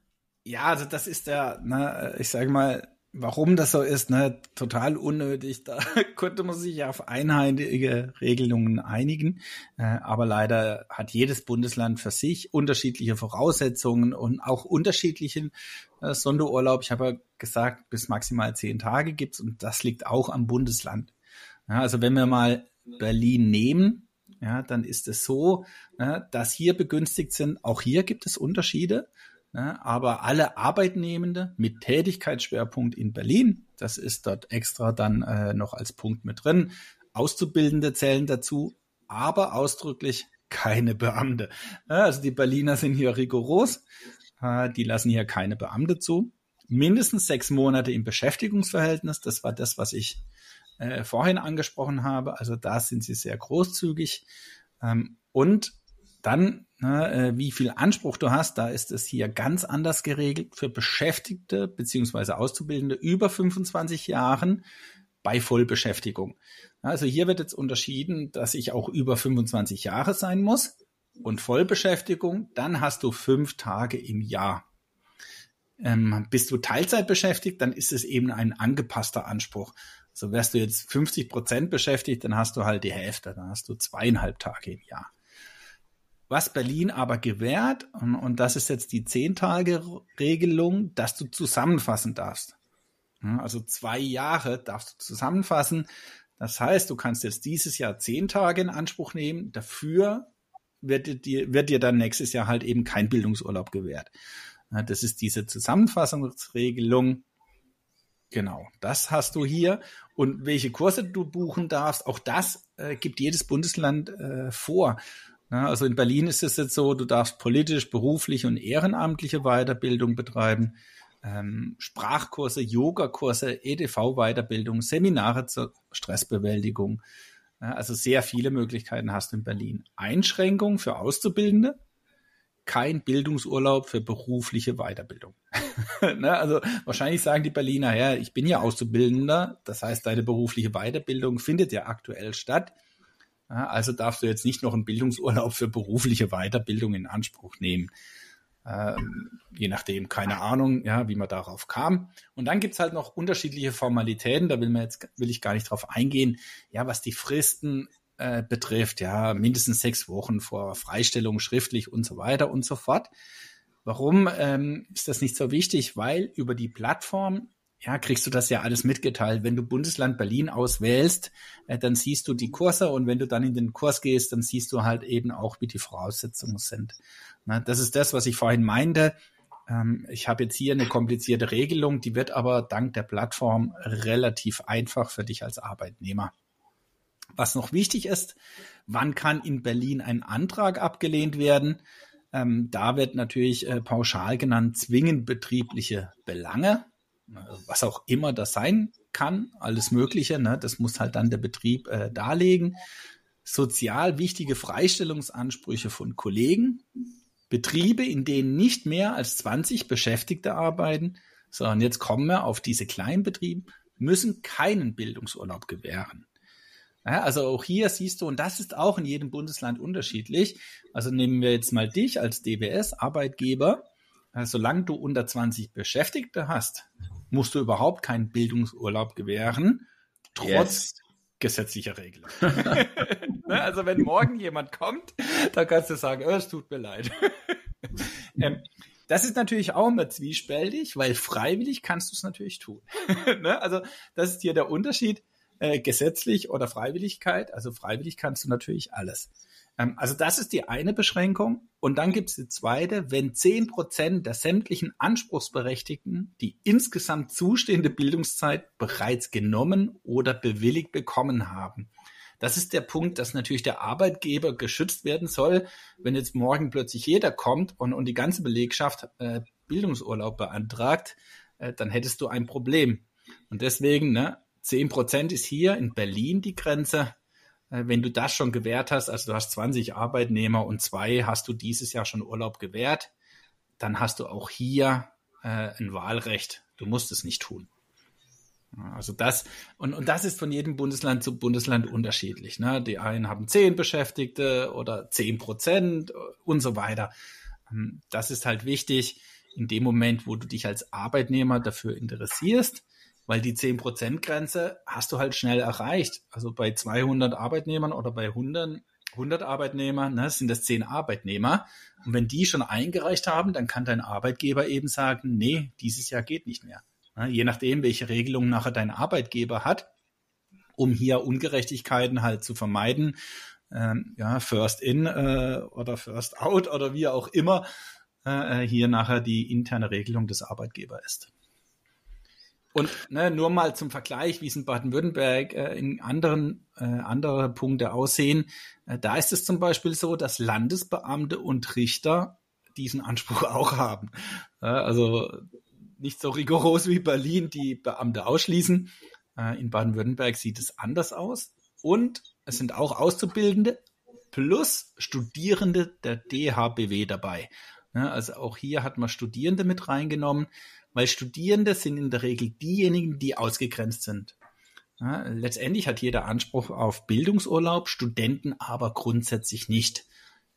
Ja, also das ist der, ne, ich sage mal, warum das so ist, ne, total unnötig. Da [laughs] konnte man sich auf einheitliche Regelungen einigen. Äh, aber leider hat jedes Bundesland für sich unterschiedliche Voraussetzungen und auch unterschiedlichen äh, Sonderurlaub. Ich habe ja gesagt, bis maximal zehn Tage gibt's und das liegt auch am Bundesland. Ja, also wenn wir mal Berlin nehmen, ja, dann ist es so, ja, dass hier begünstigt sind. Auch hier gibt es Unterschiede. Ne? Aber alle Arbeitnehmende mit Tätigkeitsschwerpunkt in Berlin, das ist dort extra dann äh, noch als Punkt mit drin. Auszubildende zählen dazu, aber ausdrücklich keine Beamte. Also die Berliner sind hier rigoros, äh, die lassen hier keine Beamte zu. Mindestens sechs Monate im Beschäftigungsverhältnis, das war das, was ich äh, vorhin angesprochen habe. Also da sind sie sehr großzügig. Ähm, und dann, ne, äh, wie viel Anspruch du hast, da ist es hier ganz anders geregelt für Beschäftigte beziehungsweise Auszubildende über 25 Jahren bei Vollbeschäftigung. Also hier wird jetzt unterschieden, dass ich auch über 25 Jahre sein muss. und Vollbeschäftigung, dann hast du fünf Tage im Jahr. Ähm, bist du Teilzeit beschäftigt, dann ist es eben ein angepasster Anspruch. So wärst du jetzt 50 Prozent beschäftigt, dann hast du halt die Hälfte, dann hast du zweieinhalb Tage im Jahr. Was Berlin aber gewährt, und, und das ist jetzt die Zehn-Tage-Regelung, dass du zusammenfassen darfst. Also zwei Jahre darfst du zusammenfassen. Das heißt, du kannst jetzt dieses Jahr zehn Tage in Anspruch nehmen. Dafür wird dir, wird dir dann nächstes Jahr halt eben kein Bildungsurlaub gewährt. Das ist diese Zusammenfassungsregelung. Genau, das hast du hier. Und welche Kurse du buchen darfst, auch das äh, gibt jedes Bundesland äh, vor. Also in Berlin ist es jetzt so, du darfst politisch, beruflich und ehrenamtliche Weiterbildung betreiben, ähm, Sprachkurse, Yogakurse, EDV-Weiterbildung, Seminare zur Stressbewältigung. Also sehr viele Möglichkeiten hast du in Berlin. Einschränkung für Auszubildende, kein Bildungsurlaub für berufliche Weiterbildung. [laughs] ne, also wahrscheinlich sagen die Berliner, ja, ich bin ja Auszubildender, das heißt, deine berufliche Weiterbildung findet ja aktuell statt. Also darfst du jetzt nicht noch einen Bildungsurlaub für berufliche Weiterbildung in Anspruch nehmen. Ähm, je nachdem, keine Ahnung, ja, wie man darauf kam. Und dann gibt's halt noch unterschiedliche Formalitäten, da will man jetzt, will ich gar nicht drauf eingehen, ja, was die Fristen äh, betrifft, ja, mindestens sechs Wochen vor Freistellung schriftlich und so weiter und so fort. Warum ähm, ist das nicht so wichtig? Weil über die Plattform ja, kriegst du das ja alles mitgeteilt. Wenn du Bundesland Berlin auswählst, äh, dann siehst du die Kurse und wenn du dann in den Kurs gehst, dann siehst du halt eben auch, wie die Voraussetzungen sind. Na, das ist das, was ich vorhin meinte. Ähm, ich habe jetzt hier eine komplizierte Regelung, die wird aber dank der Plattform relativ einfach für dich als Arbeitnehmer. Was noch wichtig ist, wann kann in Berlin ein Antrag abgelehnt werden? Ähm, da wird natürlich äh, pauschal genannt zwingend betriebliche Belange, was auch immer das sein kann, alles Mögliche. Ne? Das muss halt dann der Betrieb äh, darlegen. Sozial wichtige Freistellungsansprüche von Kollegen, Betriebe, in denen nicht mehr als 20 Beschäftigte arbeiten. So, und jetzt kommen wir auf diese Kleinbetriebe, müssen keinen Bildungsurlaub gewähren. Ja, also auch hier siehst du, und das ist auch in jedem Bundesland unterschiedlich. Also nehmen wir jetzt mal dich als DWS-Arbeitgeber. Also solange du unter 20 Beschäftigte hast, musst du überhaupt keinen Bildungsurlaub gewähren, trotz yes. gesetzlicher Regelung. [laughs] Ne, also wenn morgen jemand kommt, dann kannst du sagen, oh, es tut mir leid. [laughs] ähm, das ist natürlich auch immer zwiespältig, weil freiwillig kannst du es natürlich tun. [laughs] ne? Also das ist hier der Unterschied äh, gesetzlich oder Freiwilligkeit. Also freiwillig kannst du natürlich alles. Ähm, also das ist die eine Beschränkung. Und dann gibt es die zweite, wenn zehn Prozent der sämtlichen Anspruchsberechtigten die insgesamt zustehende Bildungszeit bereits genommen oder bewilligt bekommen haben. Das ist der Punkt, dass natürlich der Arbeitgeber geschützt werden soll. Wenn jetzt morgen plötzlich jeder kommt und, und die ganze Belegschaft äh, Bildungsurlaub beantragt, äh, dann hättest du ein Problem. Und deswegen, ne, 10 Prozent ist hier in Berlin die Grenze. Äh, wenn du das schon gewährt hast, also du hast 20 Arbeitnehmer und zwei hast du dieses Jahr schon Urlaub gewährt, dann hast du auch hier äh, ein Wahlrecht. Du musst es nicht tun. Also das, und, und das ist von jedem Bundesland zu Bundesland unterschiedlich. Ne? Die einen haben zehn Beschäftigte oder zehn Prozent und so weiter. Ähm, das ist halt wichtig in dem Moment, wo du dich als Arbeitnehmer dafür interessierst, weil die 10%-Grenze hast du halt schnell erreicht. Also bei 200 Arbeitnehmern oder bei 100, 100 Arbeitnehmern ne, sind das 10 Arbeitnehmer. Und wenn die schon eingereicht haben, dann kann dein Arbeitgeber eben sagen, nee, dieses Jahr geht nicht mehr. Ne, je nachdem, welche Regelung nachher dein Arbeitgeber hat, um hier Ungerechtigkeiten halt zu vermeiden, ähm, ja, First in äh, oder First out oder wie auch immer äh, hier nachher die interne Regelung des Arbeitgebers ist. Und ne, nur mal zum Vergleich, wie es in Baden-Württemberg äh, in anderen äh, andere Punkte aussehen. Äh, da ist es zum Beispiel so, dass Landesbeamte und Richter diesen Anspruch [laughs] auch haben. Äh, also nicht so rigoros wie Berlin, die Beamte ausschließen. Äh, in Baden-Württemberg sieht es anders aus. Und es sind auch Auszubildende plus Studierende der DHBW dabei. Ne, also auch hier hat man Studierende mit reingenommen weil Studierende sind in der Regel diejenigen, die ausgegrenzt sind. Ja, letztendlich hat jeder Anspruch auf Bildungsurlaub, Studenten aber grundsätzlich nicht.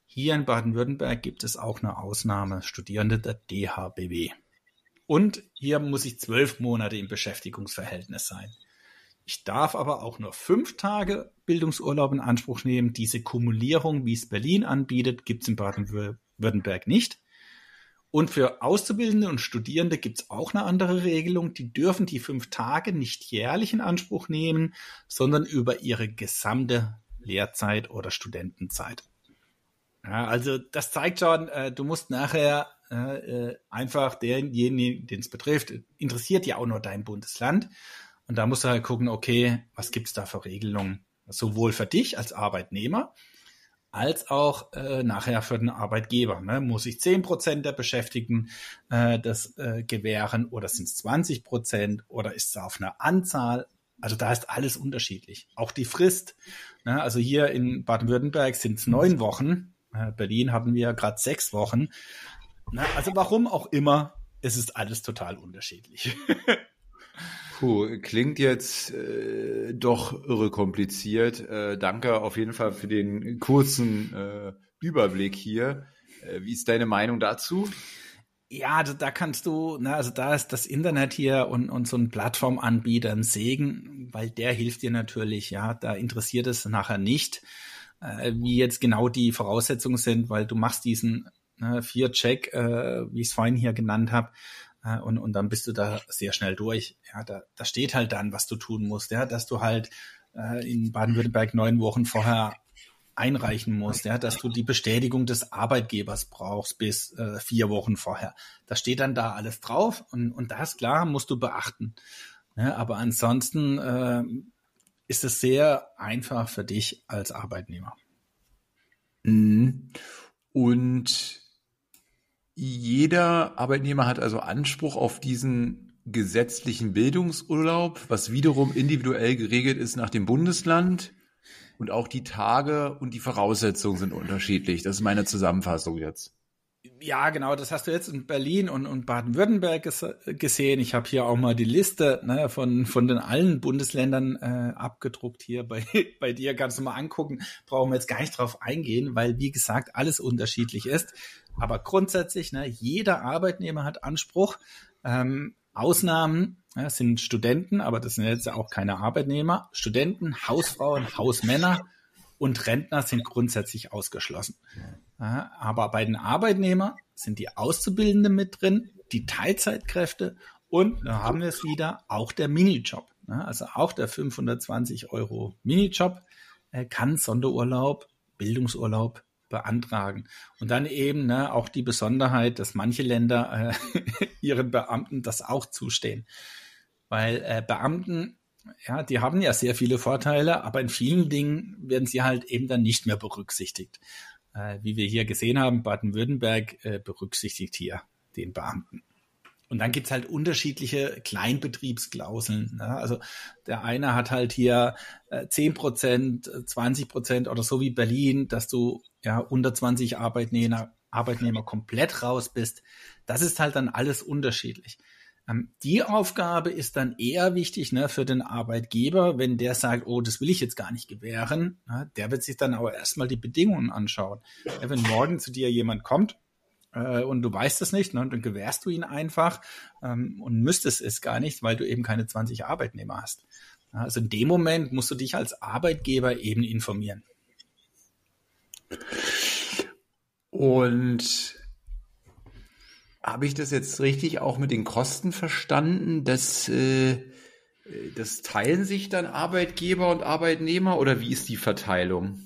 Hier in Baden-Württemberg gibt es auch eine Ausnahme, Studierende der DHBW. Und hier muss ich zwölf Monate im Beschäftigungsverhältnis sein. Ich darf aber auch nur fünf Tage Bildungsurlaub in Anspruch nehmen. Diese Kumulierung, wie es Berlin anbietet, gibt es in Baden-Württemberg nicht. Und für Auszubildende und Studierende gibt es auch eine andere Regelung. Die dürfen die fünf Tage nicht jährlich in Anspruch nehmen, sondern über ihre gesamte Lehrzeit oder Studentenzeit. Ja, also das zeigt schon, äh, du musst nachher äh, äh einfach denjenigen, den es betrifft, interessiert ja auch nur dein Bundesland. Und da musst du halt gucken, okay, was gibt's da für Regelungen? Sowohl für dich als Arbeitnehmer, als auch äh, nachher für den Arbeitgeber. Ne? Muss ich zehn Prozent der Beschäftigten äh, das äh, gewähren oder sind es 20 Prozent oder ist es auf eine Anzahl? Also da ist alles unterschiedlich. Auch die Frist. Ne? Also hier in Baden-Württemberg sind es neun Wochen. Äh, Berlin haben wir gerade sechs Wochen. Ne? Also warum auch immer, es ist alles total unterschiedlich. [laughs] Puh, klingt jetzt äh, doch irre kompliziert. Äh, danke auf jeden Fall für den kurzen äh, Überblick hier. Äh, wie ist deine Meinung dazu? Ja, also da kannst du, na, also da ist das Internet hier und, und so ein Plattformanbieter ein Segen, weil der hilft dir natürlich, ja, da interessiert es nachher nicht, äh, wie jetzt genau die Voraussetzungen sind, weil du machst diesen ne, Vier-Check, äh, wie ich es vorhin hier genannt habe, äh, und, und dann bist du da sehr schnell durch. Ja, da, da steht halt dann, was du tun musst, ja, dass du halt äh, in Baden-Württemberg neun Wochen vorher einreichen musst, ja, dass du die Bestätigung des Arbeitgebers brauchst bis äh, vier Wochen vorher. Da steht dann da alles drauf und, und das klar musst du beachten. Ja, aber ansonsten äh, ist es sehr einfach für dich als Arbeitnehmer. Mhm. Und jeder Arbeitnehmer hat also Anspruch auf diesen gesetzlichen Bildungsurlaub, was wiederum individuell geregelt ist nach dem Bundesland. Und auch die Tage und die Voraussetzungen sind unterschiedlich. Das ist meine Zusammenfassung jetzt. Ja, genau, das hast du jetzt in Berlin und, und Baden-Württemberg ges gesehen. Ich habe hier auch mal die Liste ne, von, von den allen Bundesländern äh, abgedruckt hier bei, [laughs] bei dir. Kannst du mal angucken. Brauchen wir jetzt gar nicht drauf eingehen, weil, wie gesagt, alles unterschiedlich ist. Aber grundsätzlich, ne, jeder Arbeitnehmer hat Anspruch. Ähm, Ausnahmen ja, sind Studenten, aber das sind jetzt auch keine Arbeitnehmer. Studenten, Hausfrauen, Hausmänner und Rentner sind grundsätzlich ausgeschlossen. Aber bei den Arbeitnehmern sind die Auszubildenden mit drin, die Teilzeitkräfte und da haben wir es wieder, auch der Minijob. Also auch der 520 Euro Minijob äh, kann Sonderurlaub, Bildungsurlaub beantragen. Und dann eben ne, auch die Besonderheit, dass manche Länder äh, [laughs] ihren Beamten das auch zustehen. Weil äh, Beamten, ja, die haben ja sehr viele Vorteile, aber in vielen Dingen werden sie halt eben dann nicht mehr berücksichtigt. Äh, wie wir hier gesehen haben, Baden-Württemberg äh, berücksichtigt hier den Beamten. Und dann gibt's halt unterschiedliche Kleinbetriebsklauseln. Ne? Also der eine hat halt hier äh, 10 Prozent, 20 Prozent oder so wie Berlin, dass du ja unter 20 Arbeitnehmer, Arbeitnehmer komplett raus bist. Das ist halt dann alles unterschiedlich. Ähm, die Aufgabe ist dann eher wichtig ne, für den Arbeitgeber, wenn der sagt, oh, das will ich jetzt gar nicht gewähren. Ne, der wird sich dann aber erstmal die Bedingungen anschauen. Ja, wenn morgen zu dir jemand kommt äh, und du weißt es nicht, ne, dann gewährst du ihn einfach ähm, und müsstest es gar nicht, weil du eben keine 20 Arbeitnehmer hast. Also in dem Moment musst du dich als Arbeitgeber eben informieren. Und habe ich das jetzt richtig auch mit den Kosten verstanden, dass äh, das teilen sich dann Arbeitgeber und Arbeitnehmer oder wie ist die Verteilung?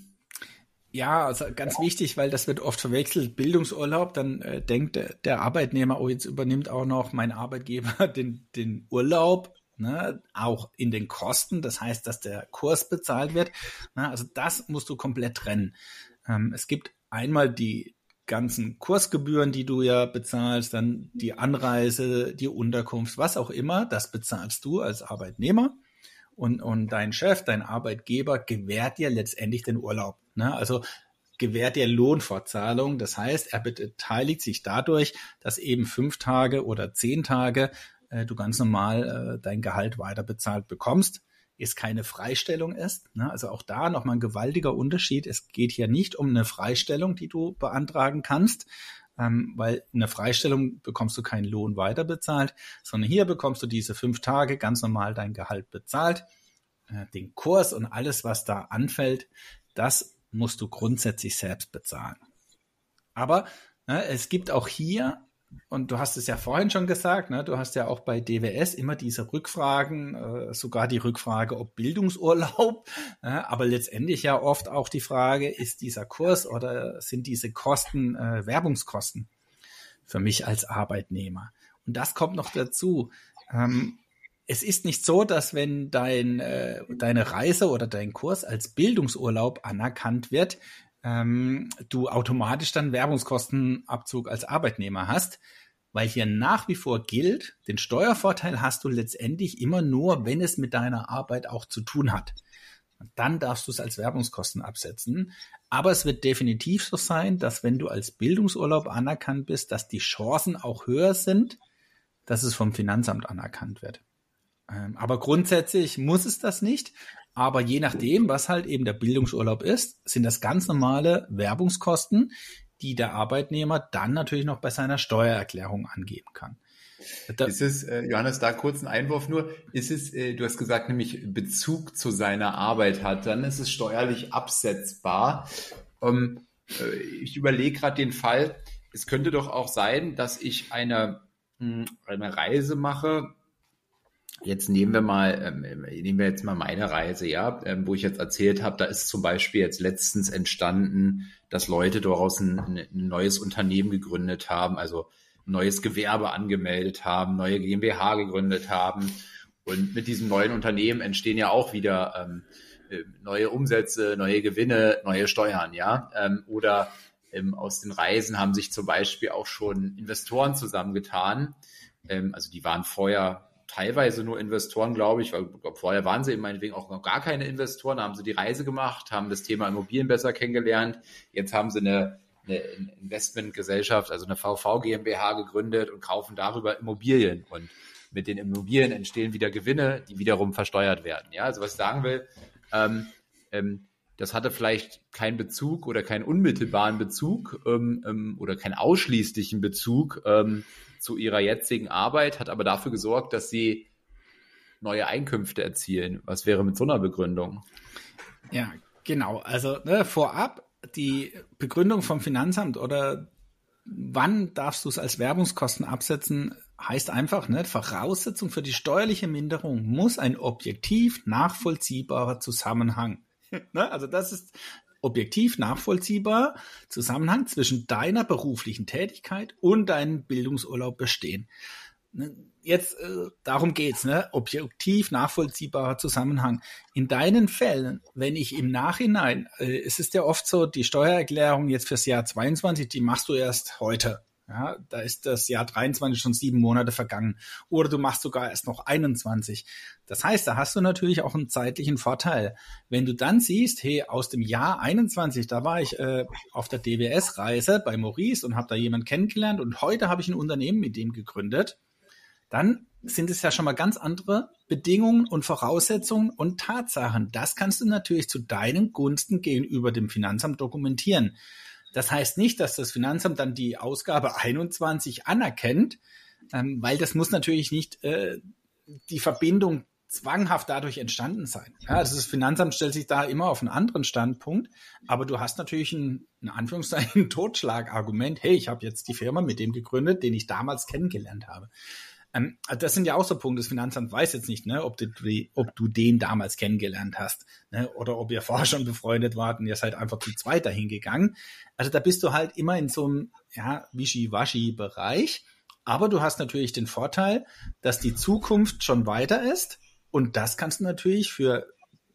Ja, also ganz wichtig, weil das wird oft verwechselt. Bildungsurlaub, dann äh, denkt der, Arbeitnehmer, oh, jetzt übernimmt auch noch mein Arbeitgeber [laughs] den, den Urlaub, ne, auch in den Kosten. Das heißt, dass der Kurs bezahlt wird. Na, also das musst du komplett trennen. Ähm, es gibt einmal die ganzen Kursgebühren, die du ja bezahlst, dann die Anreise, die Unterkunft, was auch immer, das bezahlst du als Arbeitnehmer und, und dein Chef, dein Arbeitgeber gewährt dir letztendlich den Urlaub. Ne? Also gewährt dir Lohnfortzahlung. Das heißt, er beteiligt sich dadurch, dass eben fünf Tage oder zehn Tage äh, du ganz normal äh, dein Gehalt weiter bezahlt bekommst. Es keine Freistellung ist. Ne? Also auch da nochmal ein gewaltiger Unterschied. Es geht hier nicht um eine Freistellung, die du beantragen kannst, ähm, weil in der Freistellung bekommst du keinen Lohn weiterbezahlt, sondern hier bekommst du diese fünf Tage ganz normal dein Gehalt bezahlt. Äh, den Kurs und alles, was da anfällt, das musst du grundsätzlich selbst bezahlen. Aber ne, es gibt auch hier und du hast es ja vorhin schon gesagt, ne, du hast ja auch bei DWS immer diese Rückfragen, äh, sogar die Rückfrage, ob Bildungsurlaub, äh, [laughs] aber letztendlich ja oft auch die Frage, ist dieser Kurs oder sind diese Kosten äh, Werbungskosten für mich als Arbeitnehmer? Und das kommt noch dazu. Ähm, es ist nicht so, dass wenn dein, äh, deine Reise oder dein Kurs als Bildungsurlaub anerkannt wird, ähm, du automatisch dann Werbungskostenabzug als Arbeitnehmer hast, weil hier nach wie vor gilt, den Steuervorteil hast du letztendlich immer nur, wenn es mit deiner Arbeit auch zu tun hat. dann darfst du es als Werbungskosten absetzen. Aber es wird definitiv so sein, dass wenn du als Bildungsurlaub anerkannt bist, dass die Chancen auch höher sind, dass es vom Finanzamt anerkannt wird. Ähm, aber grundsätzlich muss es das nicht. Aber je nachdem, was halt eben der Bildungsurlaub ist, sind das ganz normale Werbungskosten, die der Arbeitnehmer dann natürlich noch bei seiner Steuererklärung angeben kann. Da ist es, äh, Johannes, da kurz ein Einwurf nur, ist es, äh, du hast gesagt, nämlich Bezug zu seiner Arbeit hat, dann ist es steuerlich absetzbar. Ähm, äh, ich überlege gerade den Fall, es könnte doch auch sein, dass ich eine, hm, eine Reise mache, Jetzt nehmen wir mal, ähm, nehmen wir jetzt mal meine Reise, ja, ähm, wo ich jetzt erzählt habe, da ist zum Beispiel jetzt letztens entstanden, dass Leute daraus ein, ein neues Unternehmen gegründet haben, also neues Gewerbe angemeldet haben, neue GmbH gegründet haben. Und mit diesem neuen Unternehmen entstehen ja auch wieder ähm, äh, neue Umsätze, neue Gewinne, neue Steuern, ja. Ähm, oder ähm, aus den Reisen haben sich zum Beispiel auch schon Investoren zusammengetan. Ähm, also die waren vorher teilweise nur Investoren, glaube ich, weil vorher waren sie eben meinetwegen auch noch gar keine Investoren, haben sie die Reise gemacht, haben das Thema Immobilien besser kennengelernt. Jetzt haben sie eine, eine Investmentgesellschaft, also eine VV GmbH gegründet und kaufen darüber Immobilien. Und mit den Immobilien entstehen wieder Gewinne, die wiederum versteuert werden. Ja, also was ich sagen will, ähm, ähm, das hatte vielleicht keinen Bezug oder keinen unmittelbaren Bezug ähm, ähm, oder keinen ausschließlichen Bezug ähm, zu ihrer jetzigen Arbeit, hat aber dafür gesorgt, dass sie neue Einkünfte erzielen. Was wäre mit so einer Begründung? Ja, genau. Also ne, vorab die Begründung vom Finanzamt oder wann darfst du es als Werbungskosten absetzen, heißt einfach, ne, Voraussetzung für die steuerliche Minderung muss ein objektiv nachvollziehbarer Zusammenhang. [laughs] ne, also das ist objektiv nachvollziehbar Zusammenhang zwischen deiner beruflichen Tätigkeit und deinem Bildungsurlaub bestehen. Ne, jetzt äh, darum geht's, ne? Objektiv nachvollziehbarer Zusammenhang. In deinen Fällen, wenn ich im Nachhinein, äh, es ist ja oft so, die Steuererklärung jetzt fürs Jahr 22, die machst du erst heute. Ja, da ist das Jahr 23 schon sieben Monate vergangen. Oder du machst sogar erst noch 21. Das heißt, da hast du natürlich auch einen zeitlichen Vorteil. Wenn du dann siehst, hey, aus dem Jahr 21, da war ich äh, auf der DWS-Reise bei Maurice und habe da jemanden kennengelernt und heute habe ich ein Unternehmen mit dem gegründet, dann sind es ja schon mal ganz andere Bedingungen und Voraussetzungen und Tatsachen. Das kannst du natürlich zu deinen Gunsten gegenüber dem Finanzamt dokumentieren. Das heißt nicht, dass das Finanzamt dann die Ausgabe 21 anerkennt, ähm, weil das muss natürlich nicht äh, die Verbindung zwanghaft dadurch entstanden sein. Ja, also das Finanzamt stellt sich da immer auf einen anderen Standpunkt, aber du hast natürlich ein, in Anführungszeichen, [laughs] Totschlagargument. Hey, ich habe jetzt die Firma mit dem gegründet, den ich damals kennengelernt habe. Ähm, also das sind ja auch so Punkte. Das Finanzamt weiß jetzt nicht, ne, ob, du, ob du den damals kennengelernt hast ne, oder ob ihr [laughs] vorher schon befreundet wart und ihr seid einfach zu zweit dahin gegangen. Also da bist du halt immer in so einem ja, Wischi-Waschi-Bereich. Aber du hast natürlich den Vorteil, dass die Zukunft schon weiter ist. Und das kannst du natürlich für,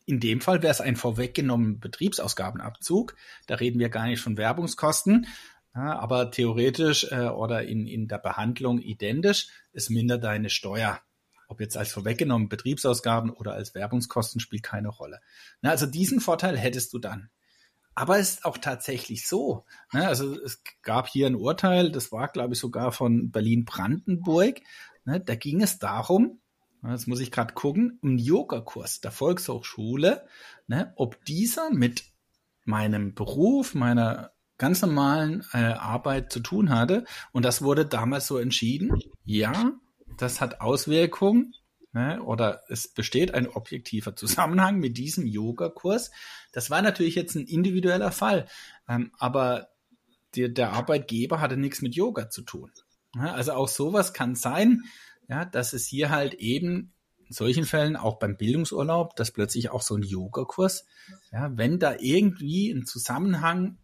in dem Fall wäre es ein vorweggenommener Betriebsausgabenabzug. Da reden wir gar nicht von Werbungskosten, ja, aber theoretisch äh, oder in, in der Behandlung identisch, es mindert deine Steuer. Ob jetzt als vorweggenommen Betriebsausgaben oder als Werbungskosten spielt keine Rolle. Na, also diesen Vorteil hättest du dann. Aber es ist auch tatsächlich so. Ne? Also es gab hier ein Urteil, das war, glaube ich, sogar von Berlin-Brandenburg. Ne? Da ging es darum, jetzt muss ich gerade gucken, ein Yogakurs der Volkshochschule, ne, ob dieser mit meinem Beruf, meiner ganz normalen äh, Arbeit zu tun hatte. Und das wurde damals so entschieden. Ja, das hat Auswirkungen ne, oder es besteht ein objektiver Zusammenhang mit diesem Yogakurs. Das war natürlich jetzt ein individueller Fall, ähm, aber die, der Arbeitgeber hatte nichts mit Yoga zu tun. Ja, also auch sowas kann sein, ja, dass es hier halt eben in solchen Fällen, auch beim Bildungsurlaub, dass plötzlich auch so ein Yogakurs, ja, wenn da irgendwie ein Zusammenhang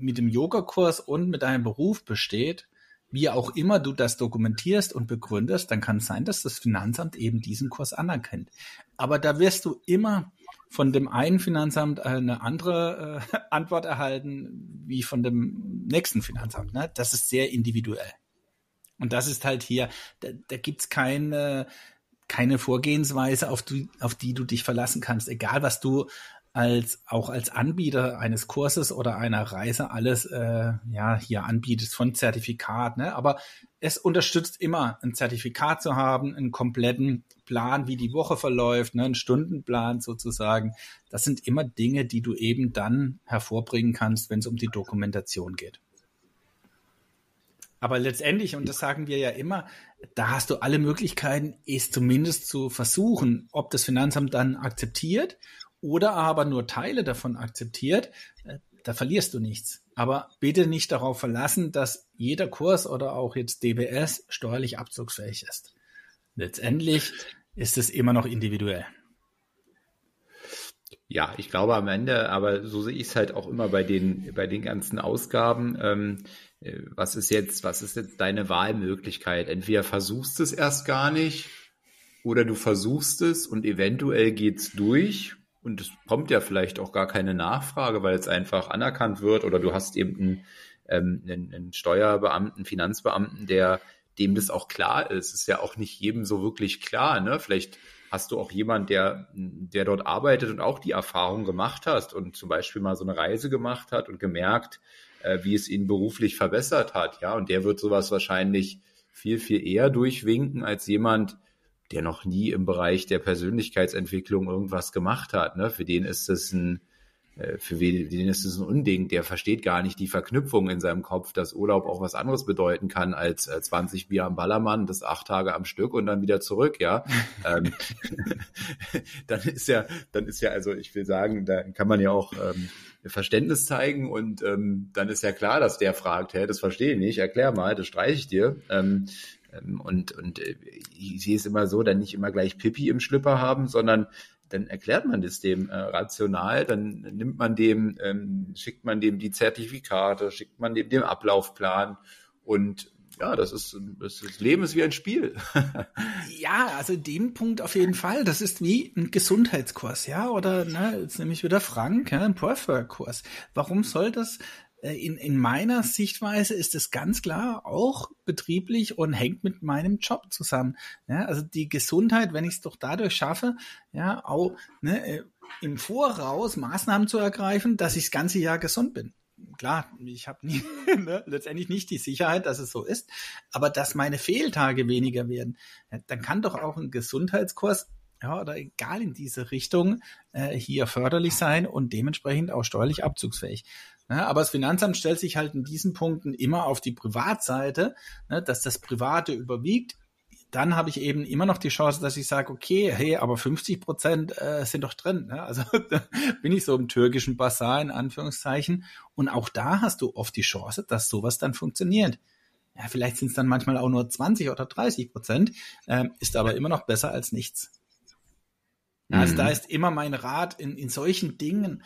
mit dem Yogakurs und mit deinem Beruf besteht, wie auch immer du das dokumentierst und begründest, dann kann es sein, dass das Finanzamt eben diesen Kurs anerkennt. Aber da wirst du immer von dem einen Finanzamt eine andere äh, [laughs] Antwort erhalten wie von dem nächsten Finanzamt. Ne? Das ist sehr individuell. Und das ist halt hier, da, da gibt's keine, keine Vorgehensweise, auf die, auf die du dich verlassen kannst. Egal, was du als auch als Anbieter eines Kurses oder einer Reise alles äh, ja hier anbietest von Zertifikat, ne? Aber es unterstützt immer ein Zertifikat zu haben, einen kompletten Plan, wie die Woche verläuft, ne? einen Stundenplan sozusagen. Das sind immer Dinge, die du eben dann hervorbringen kannst, wenn es um die Dokumentation geht. Aber letztendlich, und das sagen wir ja immer, da hast du alle Möglichkeiten, es zumindest zu versuchen, ob das Finanzamt dann akzeptiert oder aber nur Teile davon akzeptiert, äh, da verlierst du nichts. Aber bitte nicht darauf verlassen, dass jeder Kurs oder auch jetzt DBS steuerlich abzugsfähig ist. Letztendlich ist es immer noch individuell. Ja, ich glaube am Ende, aber so sehe ich es halt auch immer bei den, bei den ganzen Ausgaben. Ähm, äh, was ist jetzt, was ist jetzt deine Wahlmöglichkeit? Entweder versuchst es erst gar nicht oder du versuchst es und eventuell geht's durch und es kommt ja vielleicht auch gar keine Nachfrage, weil es einfach anerkannt wird oder du hast eben einen, ähm, einen, einen Steuerbeamten, Finanzbeamten, der dem das auch klar ist. Ist ja auch nicht jedem so wirklich klar. Ne? Vielleicht hast du auch jemand, der, der dort arbeitet und auch die Erfahrung gemacht hast und zum Beispiel mal so eine Reise gemacht hat und gemerkt, äh, wie es ihn beruflich verbessert hat. Ja, und der wird sowas wahrscheinlich viel, viel eher durchwinken als jemand, der noch nie im Bereich der Persönlichkeitsentwicklung irgendwas gemacht hat. Ne? Für den ist es ein, äh, für den ist es ein Unding, der versteht gar nicht die Verknüpfung in seinem Kopf, dass Urlaub auch was anderes bedeuten kann als 20 äh, Bier am Ballermann, das acht Tage am Stück und dann wieder zurück, ja. [laughs] Ähm, [laughs] dann ist ja, dann ist ja, also ich will sagen, da kann man ja auch ähm, Verständnis zeigen und ähm, dann ist ja klar, dass der fragt, hä, das verstehe ich nicht, erklär mal, das streiche ich dir. Ähm, und, und äh, ich sehe es immer so, dann nicht immer gleich Pipi im Schlipper haben, sondern dann erklärt man das dem äh, rational, dann nimmt man dem, ähm, schickt man dem die Zertifikate, schickt man dem den Ablaufplan und ja, das ist, das, Leben ist wie ein Spiel. [laughs] ja, also dem Punkt auf jeden Fall. Das ist wie ein Gesundheitskurs, ja, oder ne, jetzt nehme ich wieder Frank, ja, ein Breathwork-Kurs. Warum soll das in, in meiner Sichtweise ist es ganz klar auch betrieblich und hängt mit meinem Job zusammen. Ja, also die Gesundheit, wenn ich es doch dadurch schaffe, ja, auch ne, äh, im Voraus Maßnahmen zu ergreifen, dass ich das ganze Jahr gesund bin. Klar, ich habe [laughs] ne, letztendlich nicht die Sicherheit, dass es so ist, aber dass meine Fehltage weniger werden, ja, dann kann doch auch ein Gesundheitskurs ja, oder egal in diese Richtung äh, hier förderlich sein und dementsprechend auch steuerlich abzugsfähig. Ne? Aber das Finanzamt stellt sich halt in diesen Punkten immer auf die Privatseite, ne, dass das Private überwiegt. Dann habe ich eben immer noch die Chance, dass ich sage, okay, hey, aber 50 Prozent äh, sind doch drin. Ne? Also [laughs] bin ich so im türkischen Basar in Anführungszeichen. Und auch da hast du oft die Chance, dass sowas dann funktioniert. Ja, vielleicht sind es dann manchmal auch nur 20 oder 30 Prozent, äh, ist aber immer noch besser als nichts. Also da mhm. ist immer mein Rat in, in solchen Dingen,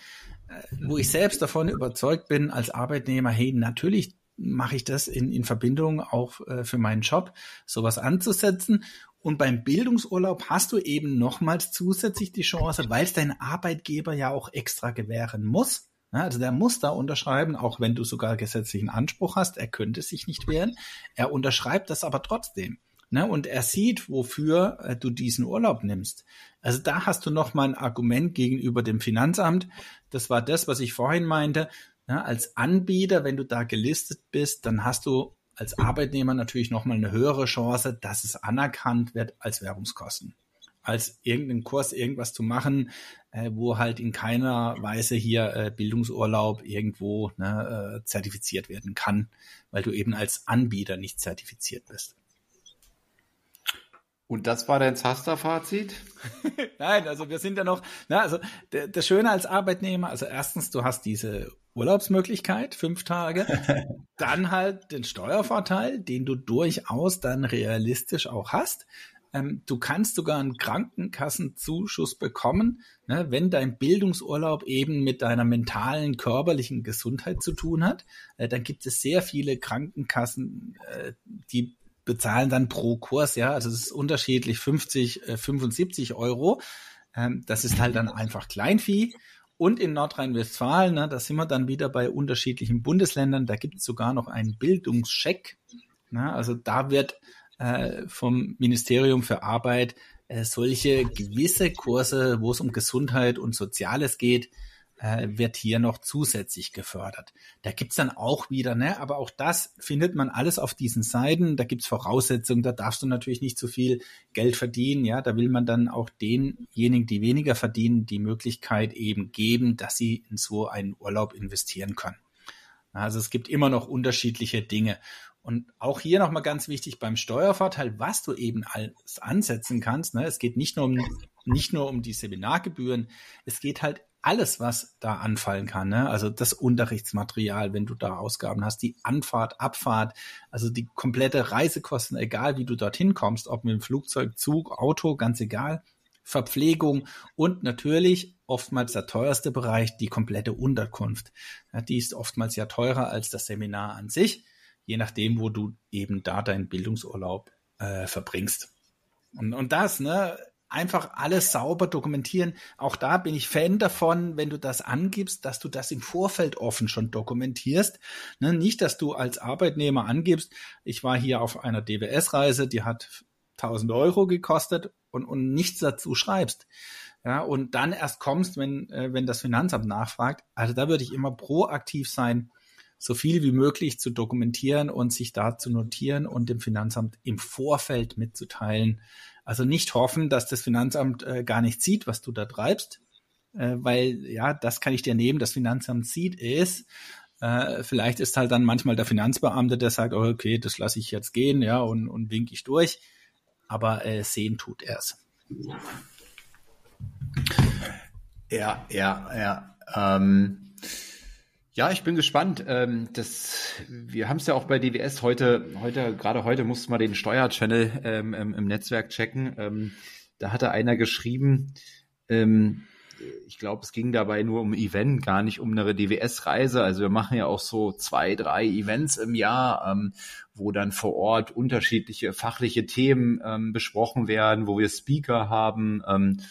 wo ich selbst davon überzeugt bin als Arbeitnehmer, hey, natürlich mache ich das in, in Verbindung auch äh, für meinen Job, sowas anzusetzen. Und beim Bildungsurlaub hast du eben nochmals zusätzlich die Chance, weil es dein Arbeitgeber ja auch extra gewähren muss. Ja, also der muss da unterschreiben, auch wenn du sogar gesetzlichen Anspruch hast. Er könnte sich nicht wehren. Er unterschreibt das aber trotzdem. Ne? Und er sieht, wofür äh, du diesen Urlaub nimmst. Also da hast du noch mal ein Argument gegenüber dem Finanzamt. Das war das, was ich vorhin meinte. Ja, als Anbieter, wenn du da gelistet bist, dann hast du als Arbeitnehmer natürlich noch mal eine höhere Chance, dass es anerkannt wird als Werbungskosten. als irgendeinen Kurs irgendwas zu machen, äh, wo halt in keiner Weise hier äh, Bildungsurlaub irgendwo ne, äh, zertifiziert werden kann, weil du eben als Anbieter nicht zertifiziert bist. Und das war dein Zaster-Fazit? [laughs] Nein, also wir sind ja noch, na, also der, der Schöne als Arbeitnehmer, also erstens, du hast diese Urlaubsmöglichkeit, fünf Tage, [laughs] dann halt den Steuervorteil, den du durchaus dann realistisch auch hast. Ähm, du kannst sogar einen Krankenkassenzuschuss bekommen, ne, wenn dein Bildungsurlaub eben mit deiner mentalen, körperlichen Gesundheit zu tun hat. Äh, dann gibt es sehr viele Krankenkassen, äh, die bezahlen dann pro Kurs, ja, also es ist unterschiedlich 50, äh, 75 Euro. Ähm, das ist halt dann einfach Kleinvieh. Und in Nordrhein-Westfalen, ne, da sind wir dann wieder bei unterschiedlichen Bundesländern, da gibt es sogar noch einen Bildungscheck. Ne, also da wird äh, vom Ministerium für Arbeit äh, solche gewisse Kurse, wo es um Gesundheit und Soziales geht, äh, wird hier noch zusätzlich gefördert. Da gibt's dann auch wieder, ne, aber auch das findet man alles auf diesen Seiten. Da gibt's Voraussetzungen, da darfst du natürlich nicht so viel Geld verdienen. Ja, da will man dann auch denjenigen, die weniger verdienen, die Möglichkeit eben geben, dass sie in so einen Urlaub investieren können. Also es gibt immer noch unterschiedliche Dinge. Und auch hier nochmal ganz wichtig beim Steuervorteil, was du eben alles ansetzen kannst. Ne? Es geht nicht nur um, nicht nur um die Seminargebühren, es geht halt alles, was da anfallen kann. Ne? Also das Unterrichtsmaterial, wenn du da Ausgaben hast, die Anfahrt, Abfahrt, also die komplette Reisekosten, egal wie du dorthin kommst, ob mit dem Flugzeug, Zug, Auto, ganz egal. Verpflegung und natürlich oftmals der teuerste Bereich, die komplette Unterkunft. Ja, die ist oftmals ja teurer als das Seminar an sich, je nachdem, wo du eben da deinen Bildungsurlaub äh, verbringst. Und, und das, ne, einfach alles sauber dokumentieren. Auch da bin ich Fan davon, wenn du das angibst, dass du das im Vorfeld offen schon dokumentierst. Ne, nicht, dass du als Arbeitnehmer angibst, ich war hier auf einer DWS-Reise, die hat 1000 Euro gekostet und, und nichts dazu schreibst. Ja, und dann erst kommst, wenn, äh, wenn das Finanzamt nachfragt. Also da würde ich immer proaktiv sein, so viel wie möglich zu dokumentieren und sich da zu notieren und dem Finanzamt im Vorfeld mitzuteilen, also nicht hoffen, dass das Finanzamt äh, gar nicht sieht, was du da treibst, äh, weil ja, das kann ich dir nehmen. Das Finanzamt sieht es. Äh, vielleicht ist halt dann manchmal der Finanzbeamte, der sagt, oh, okay, das lasse ich jetzt gehen, ja, und, und wink ich durch. Aber äh, sehen tut er es. Ja, ja, ja. Ähm ja, ich bin gespannt. Ähm, das, wir haben es ja auch bei DWS heute, heute, gerade heute mussten wir den Steuerchannel ähm, im Netzwerk checken. Ähm, da hatte einer geschrieben, ähm, ich glaube, es ging dabei nur um Event, gar nicht um eine DWS-Reise. Also wir machen ja auch so zwei, drei Events im Jahr, ähm, wo dann vor Ort unterschiedliche fachliche Themen ähm, besprochen werden, wo wir Speaker haben ähm, äh,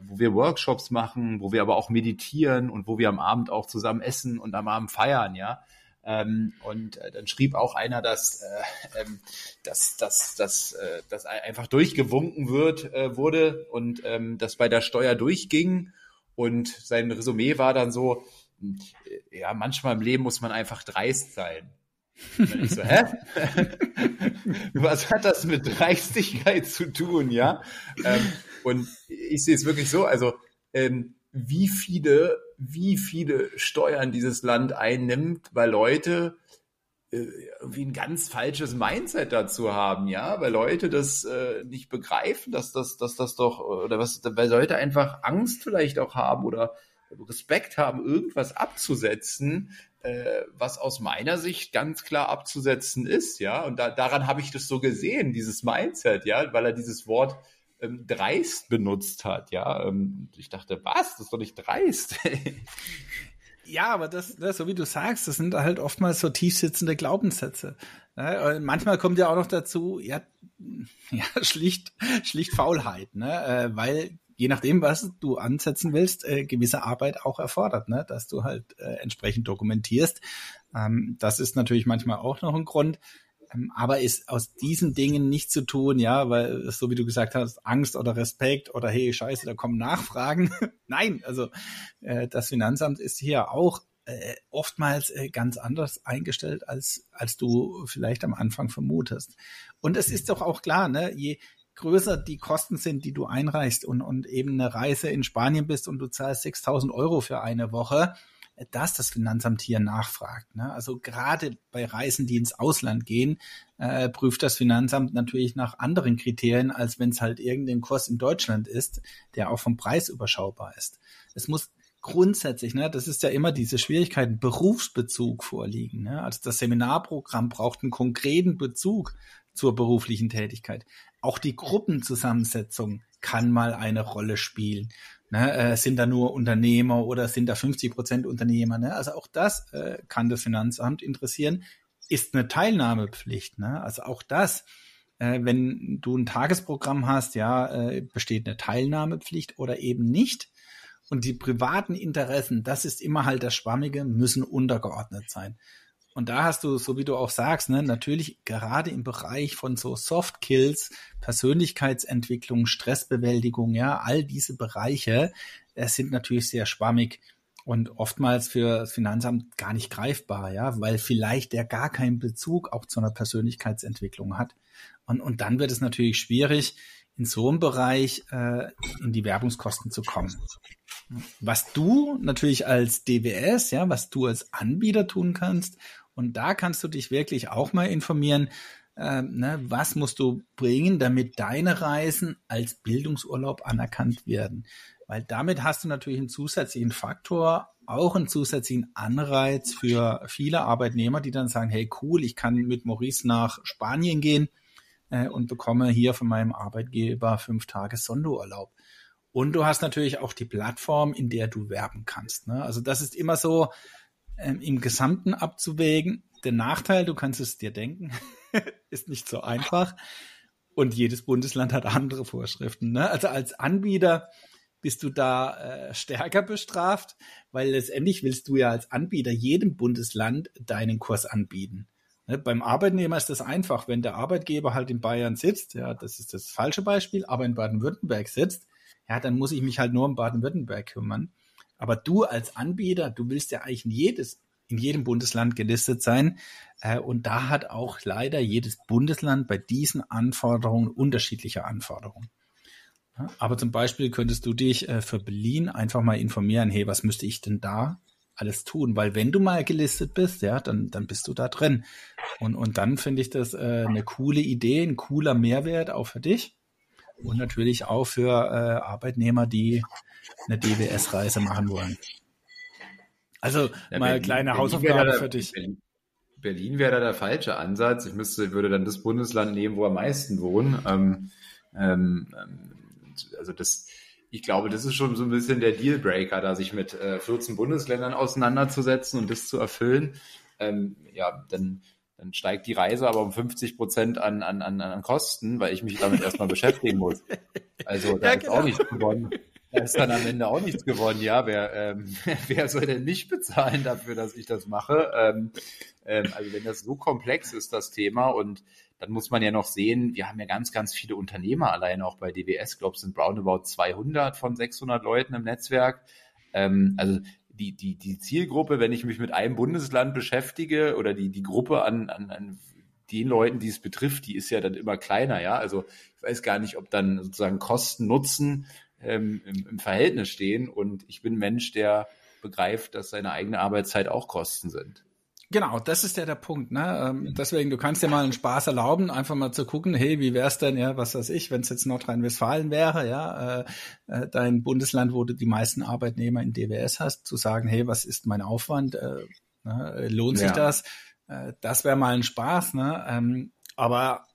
wo wir Workshops machen, wo wir aber auch meditieren und wo wir am Abend auch zusammen essen und am Abend feiern, ja. Ähm, und äh, dann schrieb auch einer, dass, äh, ähm, dass, dass, dass, äh, dass einfach durchgewunken wird, äh, wurde und ähm, das bei der Steuer durchging. Und sein Resümee war dann so, äh, ja, manchmal im Leben muss man einfach dreist sein. Und ich so, hä? [laughs] Was hat das mit Dreistigkeit zu tun, ja? Ähm, und ich sehe es wirklich so, also ähm, wie viele, wie viele Steuern dieses Land einnimmt, weil Leute äh, irgendwie ein ganz falsches Mindset dazu haben, ja, weil Leute das äh, nicht begreifen, dass das, dass das doch, oder was, weil Leute einfach Angst vielleicht auch haben oder Respekt haben, irgendwas abzusetzen, äh, was aus meiner Sicht ganz klar abzusetzen ist, ja. Und da, daran habe ich das so gesehen, dieses Mindset, ja, weil er dieses Wort ähm, dreist benutzt hat, ja. Ähm, ich dachte, was? Das ist doch nicht dreist. [laughs] Ja, aber das, das, so wie du sagst, das sind halt oftmals so tiefsitzende Glaubenssätze. Ne? manchmal kommt ja auch noch dazu, ja, [laughs] ja schlicht, schlicht Faulheit, ne? Äh, weil je nachdem, was du ansetzen willst, äh, gewisse Arbeit auch erfordert, ne? dass du halt äh, entsprechend dokumentierst. Ähm, das ist natürlich manchmal auch noch ein Grund. Ähm, aber ist aus diesen Dingen nicht zu tun, ja, weil so wie du gesagt hast, Angst oder Respekt oder hey, scheiße, da kommen Nachfragen. [laughs] Nein, also äh, das Finanzamt ist hier auch äh, oftmals äh, ganz anders eingestellt, als, als du vielleicht am Anfang vermutest. Und es ist doch auch klar, ne, je größer die Kosten sind, die du einreichst und, und eben eine Reise in Spanien bist und du zahlst 6000 Euro für eine Woche, dass das Finanzamt hier nachfragt. Ne? Also gerade bei Reisen, die ins Ausland gehen, äh, prüft das Finanzamt natürlich nach anderen Kriterien, als wenn es halt irgendein Kurs in Deutschland ist, der auch vom Preis überschaubar ist. Es muss grundsätzlich, ne, das ist ja immer diese Schwierigkeit, Berufsbezug vorliegen. Ne? Also das Seminarprogramm braucht einen konkreten Bezug zur beruflichen Tätigkeit. Auch die Gruppenzusammensetzung kann mal eine Rolle spielen. Ne, äh, sind da nur Unternehmer oder sind da 50 Prozent Unternehmer? Ne? Also auch das äh, kann das Finanzamt interessieren. Ist eine Teilnahmepflicht. Ne? Also auch das, äh, wenn du ein Tagesprogramm hast, ja, äh, besteht eine Teilnahmepflicht oder eben nicht. Und die privaten Interessen, das ist immer halt das Schwammige, müssen untergeordnet sein. Und da hast du, so wie du auch sagst, ne, natürlich gerade im Bereich von so Soft Kills, Persönlichkeitsentwicklung, Stressbewältigung, ja, all diese Bereiche äh, sind natürlich sehr schwammig und oftmals für das Finanzamt gar nicht greifbar, ja, weil vielleicht der gar keinen Bezug auch zu einer Persönlichkeitsentwicklung hat. Und, und dann wird es natürlich schwierig, in so einem Bereich äh, in die Werbungskosten zu kommen. Was du natürlich als DWS, ja, was du als Anbieter tun kannst, und da kannst du dich wirklich auch mal informieren, äh, ne, was musst du bringen, damit deine Reisen als Bildungsurlaub anerkannt werden. Weil damit hast du natürlich einen zusätzlichen Faktor, auch einen zusätzlichen Anreiz für viele Arbeitnehmer, die dann sagen, hey cool, ich kann mit Maurice nach Spanien gehen äh, und bekomme hier von meinem Arbeitgeber fünf Tage Sonderurlaub. Und du hast natürlich auch die Plattform, in der du werben kannst. Ne? Also das ist immer so, ähm, im Gesamten abzuwägen. Der Nachteil, du kannst es dir denken, [laughs] ist nicht so einfach. Und jedes Bundesland hat andere Vorschriften. Ne? Also als Anbieter bist du da äh, stärker bestraft, weil letztendlich willst du ja als Anbieter jedem Bundesland deinen Kurs anbieten. Ne? Beim Arbeitnehmer ist das einfach, wenn der Arbeitgeber halt in Bayern sitzt, ja, das ist das falsche Beispiel, aber in Baden-Württemberg sitzt, ja, dann muss ich mich halt nur um Baden-Württemberg kümmern. Aber du als Anbieter, du willst ja eigentlich in jedes in jedem Bundesland gelistet sein. Äh, und da hat auch leider jedes Bundesland bei diesen Anforderungen unterschiedliche Anforderungen. Aber zum Beispiel könntest du dich äh, für Berlin einfach mal informieren, hey, was müsste ich denn da alles tun? Weil wenn du mal gelistet bist, ja, dann, dann bist du da drin. Und, und dann finde ich das äh, eine coole Idee, ein cooler Mehrwert auch für dich und natürlich auch für äh, Arbeitnehmer, die eine DWS-Reise machen wollen. Also ja, mal Berlin, kleine Berlin Hausaufgabe für dich. Berlin, Berlin wäre da der falsche Ansatz. Ich müsste, würde dann das Bundesland nehmen, wo am meisten wohnen. Ähm, ähm, also das, ich glaube, das ist schon so ein bisschen der Dealbreaker, da sich mit äh, 14 Bundesländern auseinanderzusetzen und das zu erfüllen. Ähm, ja, dann, dann steigt die Reise aber um 50 Prozent an, an, an, an Kosten, weil ich mich damit erstmal beschäftigen muss. Also da ja, ist genau. auch nicht gewonnen. Da ist dann am Ende auch nichts geworden. Ja, wer, ähm, [laughs] wer soll denn nicht bezahlen dafür, dass ich das mache? Ähm, ähm, also wenn das so komplex ist, das Thema, und dann muss man ja noch sehen, wir haben ja ganz, ganz viele Unternehmer alleine auch bei DWS. Ich glaube, es sind roundabout 200 von 600 Leuten im Netzwerk. Ähm, also die, die, die Zielgruppe, wenn ich mich mit einem Bundesland beschäftige oder die, die Gruppe an, an, an den Leuten, die es betrifft, die ist ja dann immer kleiner, ja. Also ich weiß gar nicht, ob dann sozusagen Kosten, Nutzen ähm, im, im Verhältnis stehen. Und ich bin Mensch, der begreift, dass seine eigene Arbeitszeit auch Kosten sind. Genau, das ist ja der Punkt. Ne? Ähm, deswegen, du kannst dir mal einen Spaß erlauben, einfach mal zu gucken, hey, wie wär's denn, ja, was weiß ich, wenn es jetzt Nordrhein-Westfalen wäre, ja, äh, äh, dein Bundesland, wo du die meisten Arbeitnehmer in DWS hast, zu sagen, hey, was ist mein Aufwand, äh, ne, lohnt sich ja. das? Äh, das wäre mal ein Spaß, ne? Ähm, aber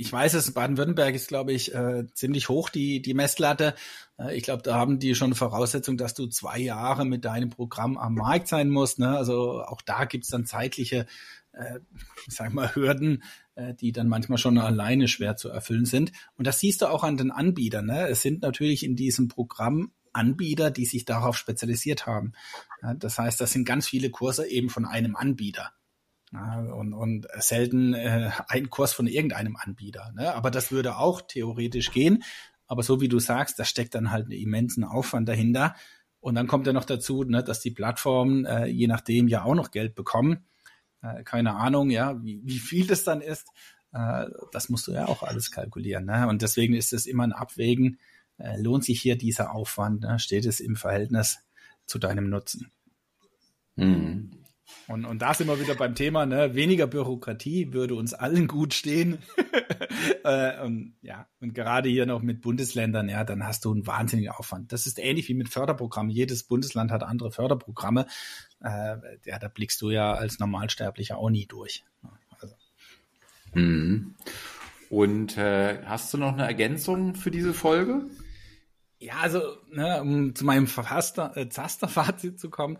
ich weiß es, Baden-Württemberg ist, glaube ich, äh, ziemlich hoch, die, die Messlatte. Äh, ich glaube, da haben die schon Voraussetzung, dass du zwei Jahre mit deinem Programm am Markt sein musst. Ne? Also auch da gibt's dann zeitliche, äh, [laughs] sag mal, Hürden, äh, die dann manchmal schon alleine schwer zu erfüllen sind. Und das siehst du auch an den Anbietern. Ne? Es sind natürlich in diesem Programm Anbieter, die sich darauf spezialisiert haben. Ja, das heißt, das sind ganz viele Kurse eben von einem Anbieter. Und, und selten äh, ein Kurs von irgendeinem Anbieter. Ne? Aber das würde auch theoretisch gehen. Aber so wie du sagst, da steckt dann halt einen immensen Aufwand dahinter. Und dann kommt ja noch dazu, ne, dass die Plattformen äh, je nachdem ja auch noch Geld bekommen. Äh, keine Ahnung, ja, wie, wie viel das dann ist. Äh, das musst du ja auch alles kalkulieren. Ne? Und deswegen ist es immer ein Abwägen. Äh, lohnt sich hier dieser Aufwand? Ne? Steht es im Verhältnis zu deinem Nutzen? Mhm. Und, und da sind wir wieder beim Thema, ne? weniger Bürokratie würde uns allen gut stehen. [laughs] äh, und, ja, und gerade hier noch mit Bundesländern, ja, dann hast du einen wahnsinnigen Aufwand. Das ist ähnlich wie mit Förderprogrammen. Jedes Bundesland hat andere Förderprogramme. Äh, ja, da blickst du ja als Normalsterblicher auch nie durch. Also. Mhm. Und äh, hast du noch eine Ergänzung für diese Folge? Ja, also ne, um zu meinem verfasster äh, Zaster-Fazit zu kommen,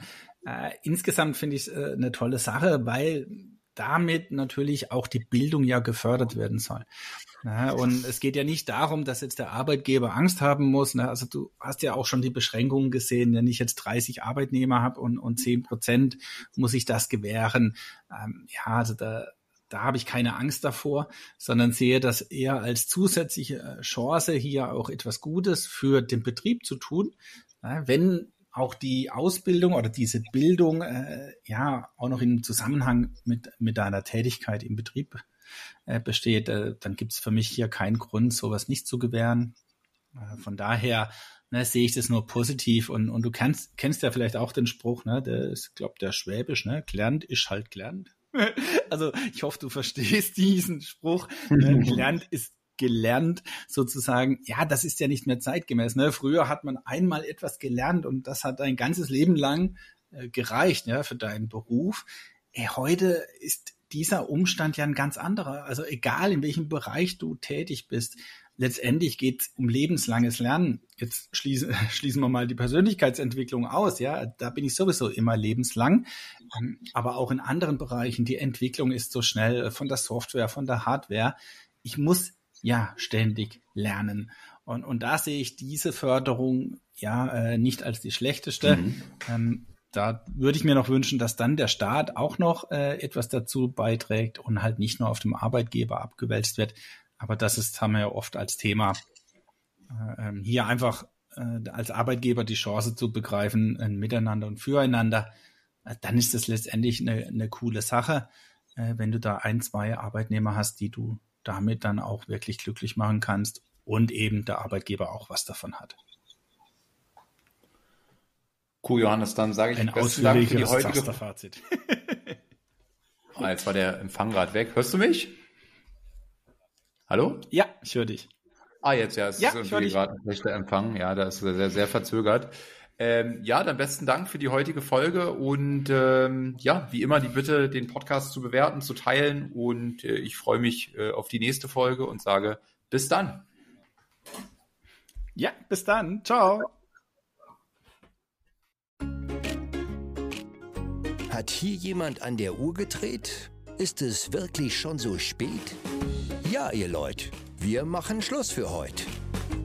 äh, insgesamt finde ich es äh, eine tolle Sache, weil damit natürlich auch die Bildung ja gefördert werden soll. Ja, und es geht ja nicht darum, dass jetzt der Arbeitgeber Angst haben muss. Ne? Also du hast ja auch schon die Beschränkungen gesehen, wenn ich jetzt 30 Arbeitnehmer habe und, und 10 Prozent muss ich das gewähren. Ähm, ja, also da, da habe ich keine Angst davor, sondern sehe das eher als zusätzliche Chance, hier auch etwas Gutes für den Betrieb zu tun. Ja, wenn auch die Ausbildung oder diese Bildung äh, ja auch noch im Zusammenhang mit, mit deiner Tätigkeit im Betrieb äh, besteht, äh, dann gibt es für mich hier keinen Grund, sowas nicht zu gewähren. Äh, von daher ne, sehe ich das nur positiv und, und du kennst, kennst ja vielleicht auch den Spruch, ne, der ist, glaube der Schwäbisch, ne, gelernt ist halt gelernt. [laughs] also ich hoffe, du verstehst diesen Spruch. Ne, [laughs] gelernt ist gelernt, sozusagen, ja, das ist ja nicht mehr zeitgemäß. Ne? Früher hat man einmal etwas gelernt und das hat dein ganzes Leben lang äh, gereicht ja, für deinen Beruf. Ey, heute ist dieser Umstand ja ein ganz anderer. Also egal, in welchem Bereich du tätig bist, letztendlich geht es um lebenslanges Lernen. Jetzt schließen, [laughs] schließen wir mal die Persönlichkeitsentwicklung aus. Ja, da bin ich sowieso immer lebenslang. Ähm, aber auch in anderen Bereichen, die Entwicklung ist so schnell von der Software, von der Hardware. Ich muss ja ständig lernen. Und, und da sehe ich diese Förderung ja äh, nicht als die schlechteste. Mhm. Ähm, da würde ich mir noch wünschen, dass dann der Staat auch noch äh, etwas dazu beiträgt und halt nicht nur auf dem Arbeitgeber abgewälzt wird. Aber das ist, haben wir ja oft als Thema, äh, ähm, hier einfach äh, als Arbeitgeber die Chance zu begreifen, ein Miteinander und Füreinander. Äh, dann ist das letztendlich eine, eine coole Sache, äh, wenn du da ein, zwei Arbeitnehmer hast, die du damit dann auch wirklich glücklich machen kannst und eben der Arbeitgeber auch was davon hat. Cool, Johannes, dann sage ich Ein besten Dank für die heutige Fazit. [laughs] ah, jetzt war der Empfang gerade weg. Hörst du mich? Hallo? Ja, ich höre dich. Ah, jetzt, ja, es ja, ist irgendwie gerade ein schlechter Empfang. Ja, da ist sehr, sehr verzögert. Ähm, ja, dann besten Dank für die heutige Folge und ähm, ja, wie immer die Bitte, den Podcast zu bewerten, zu teilen und äh, ich freue mich äh, auf die nächste Folge und sage bis dann. Ja, bis dann. Ciao. Hat hier jemand an der Uhr gedreht? Ist es wirklich schon so spät? Ja, ihr Leute, wir machen Schluss für heute.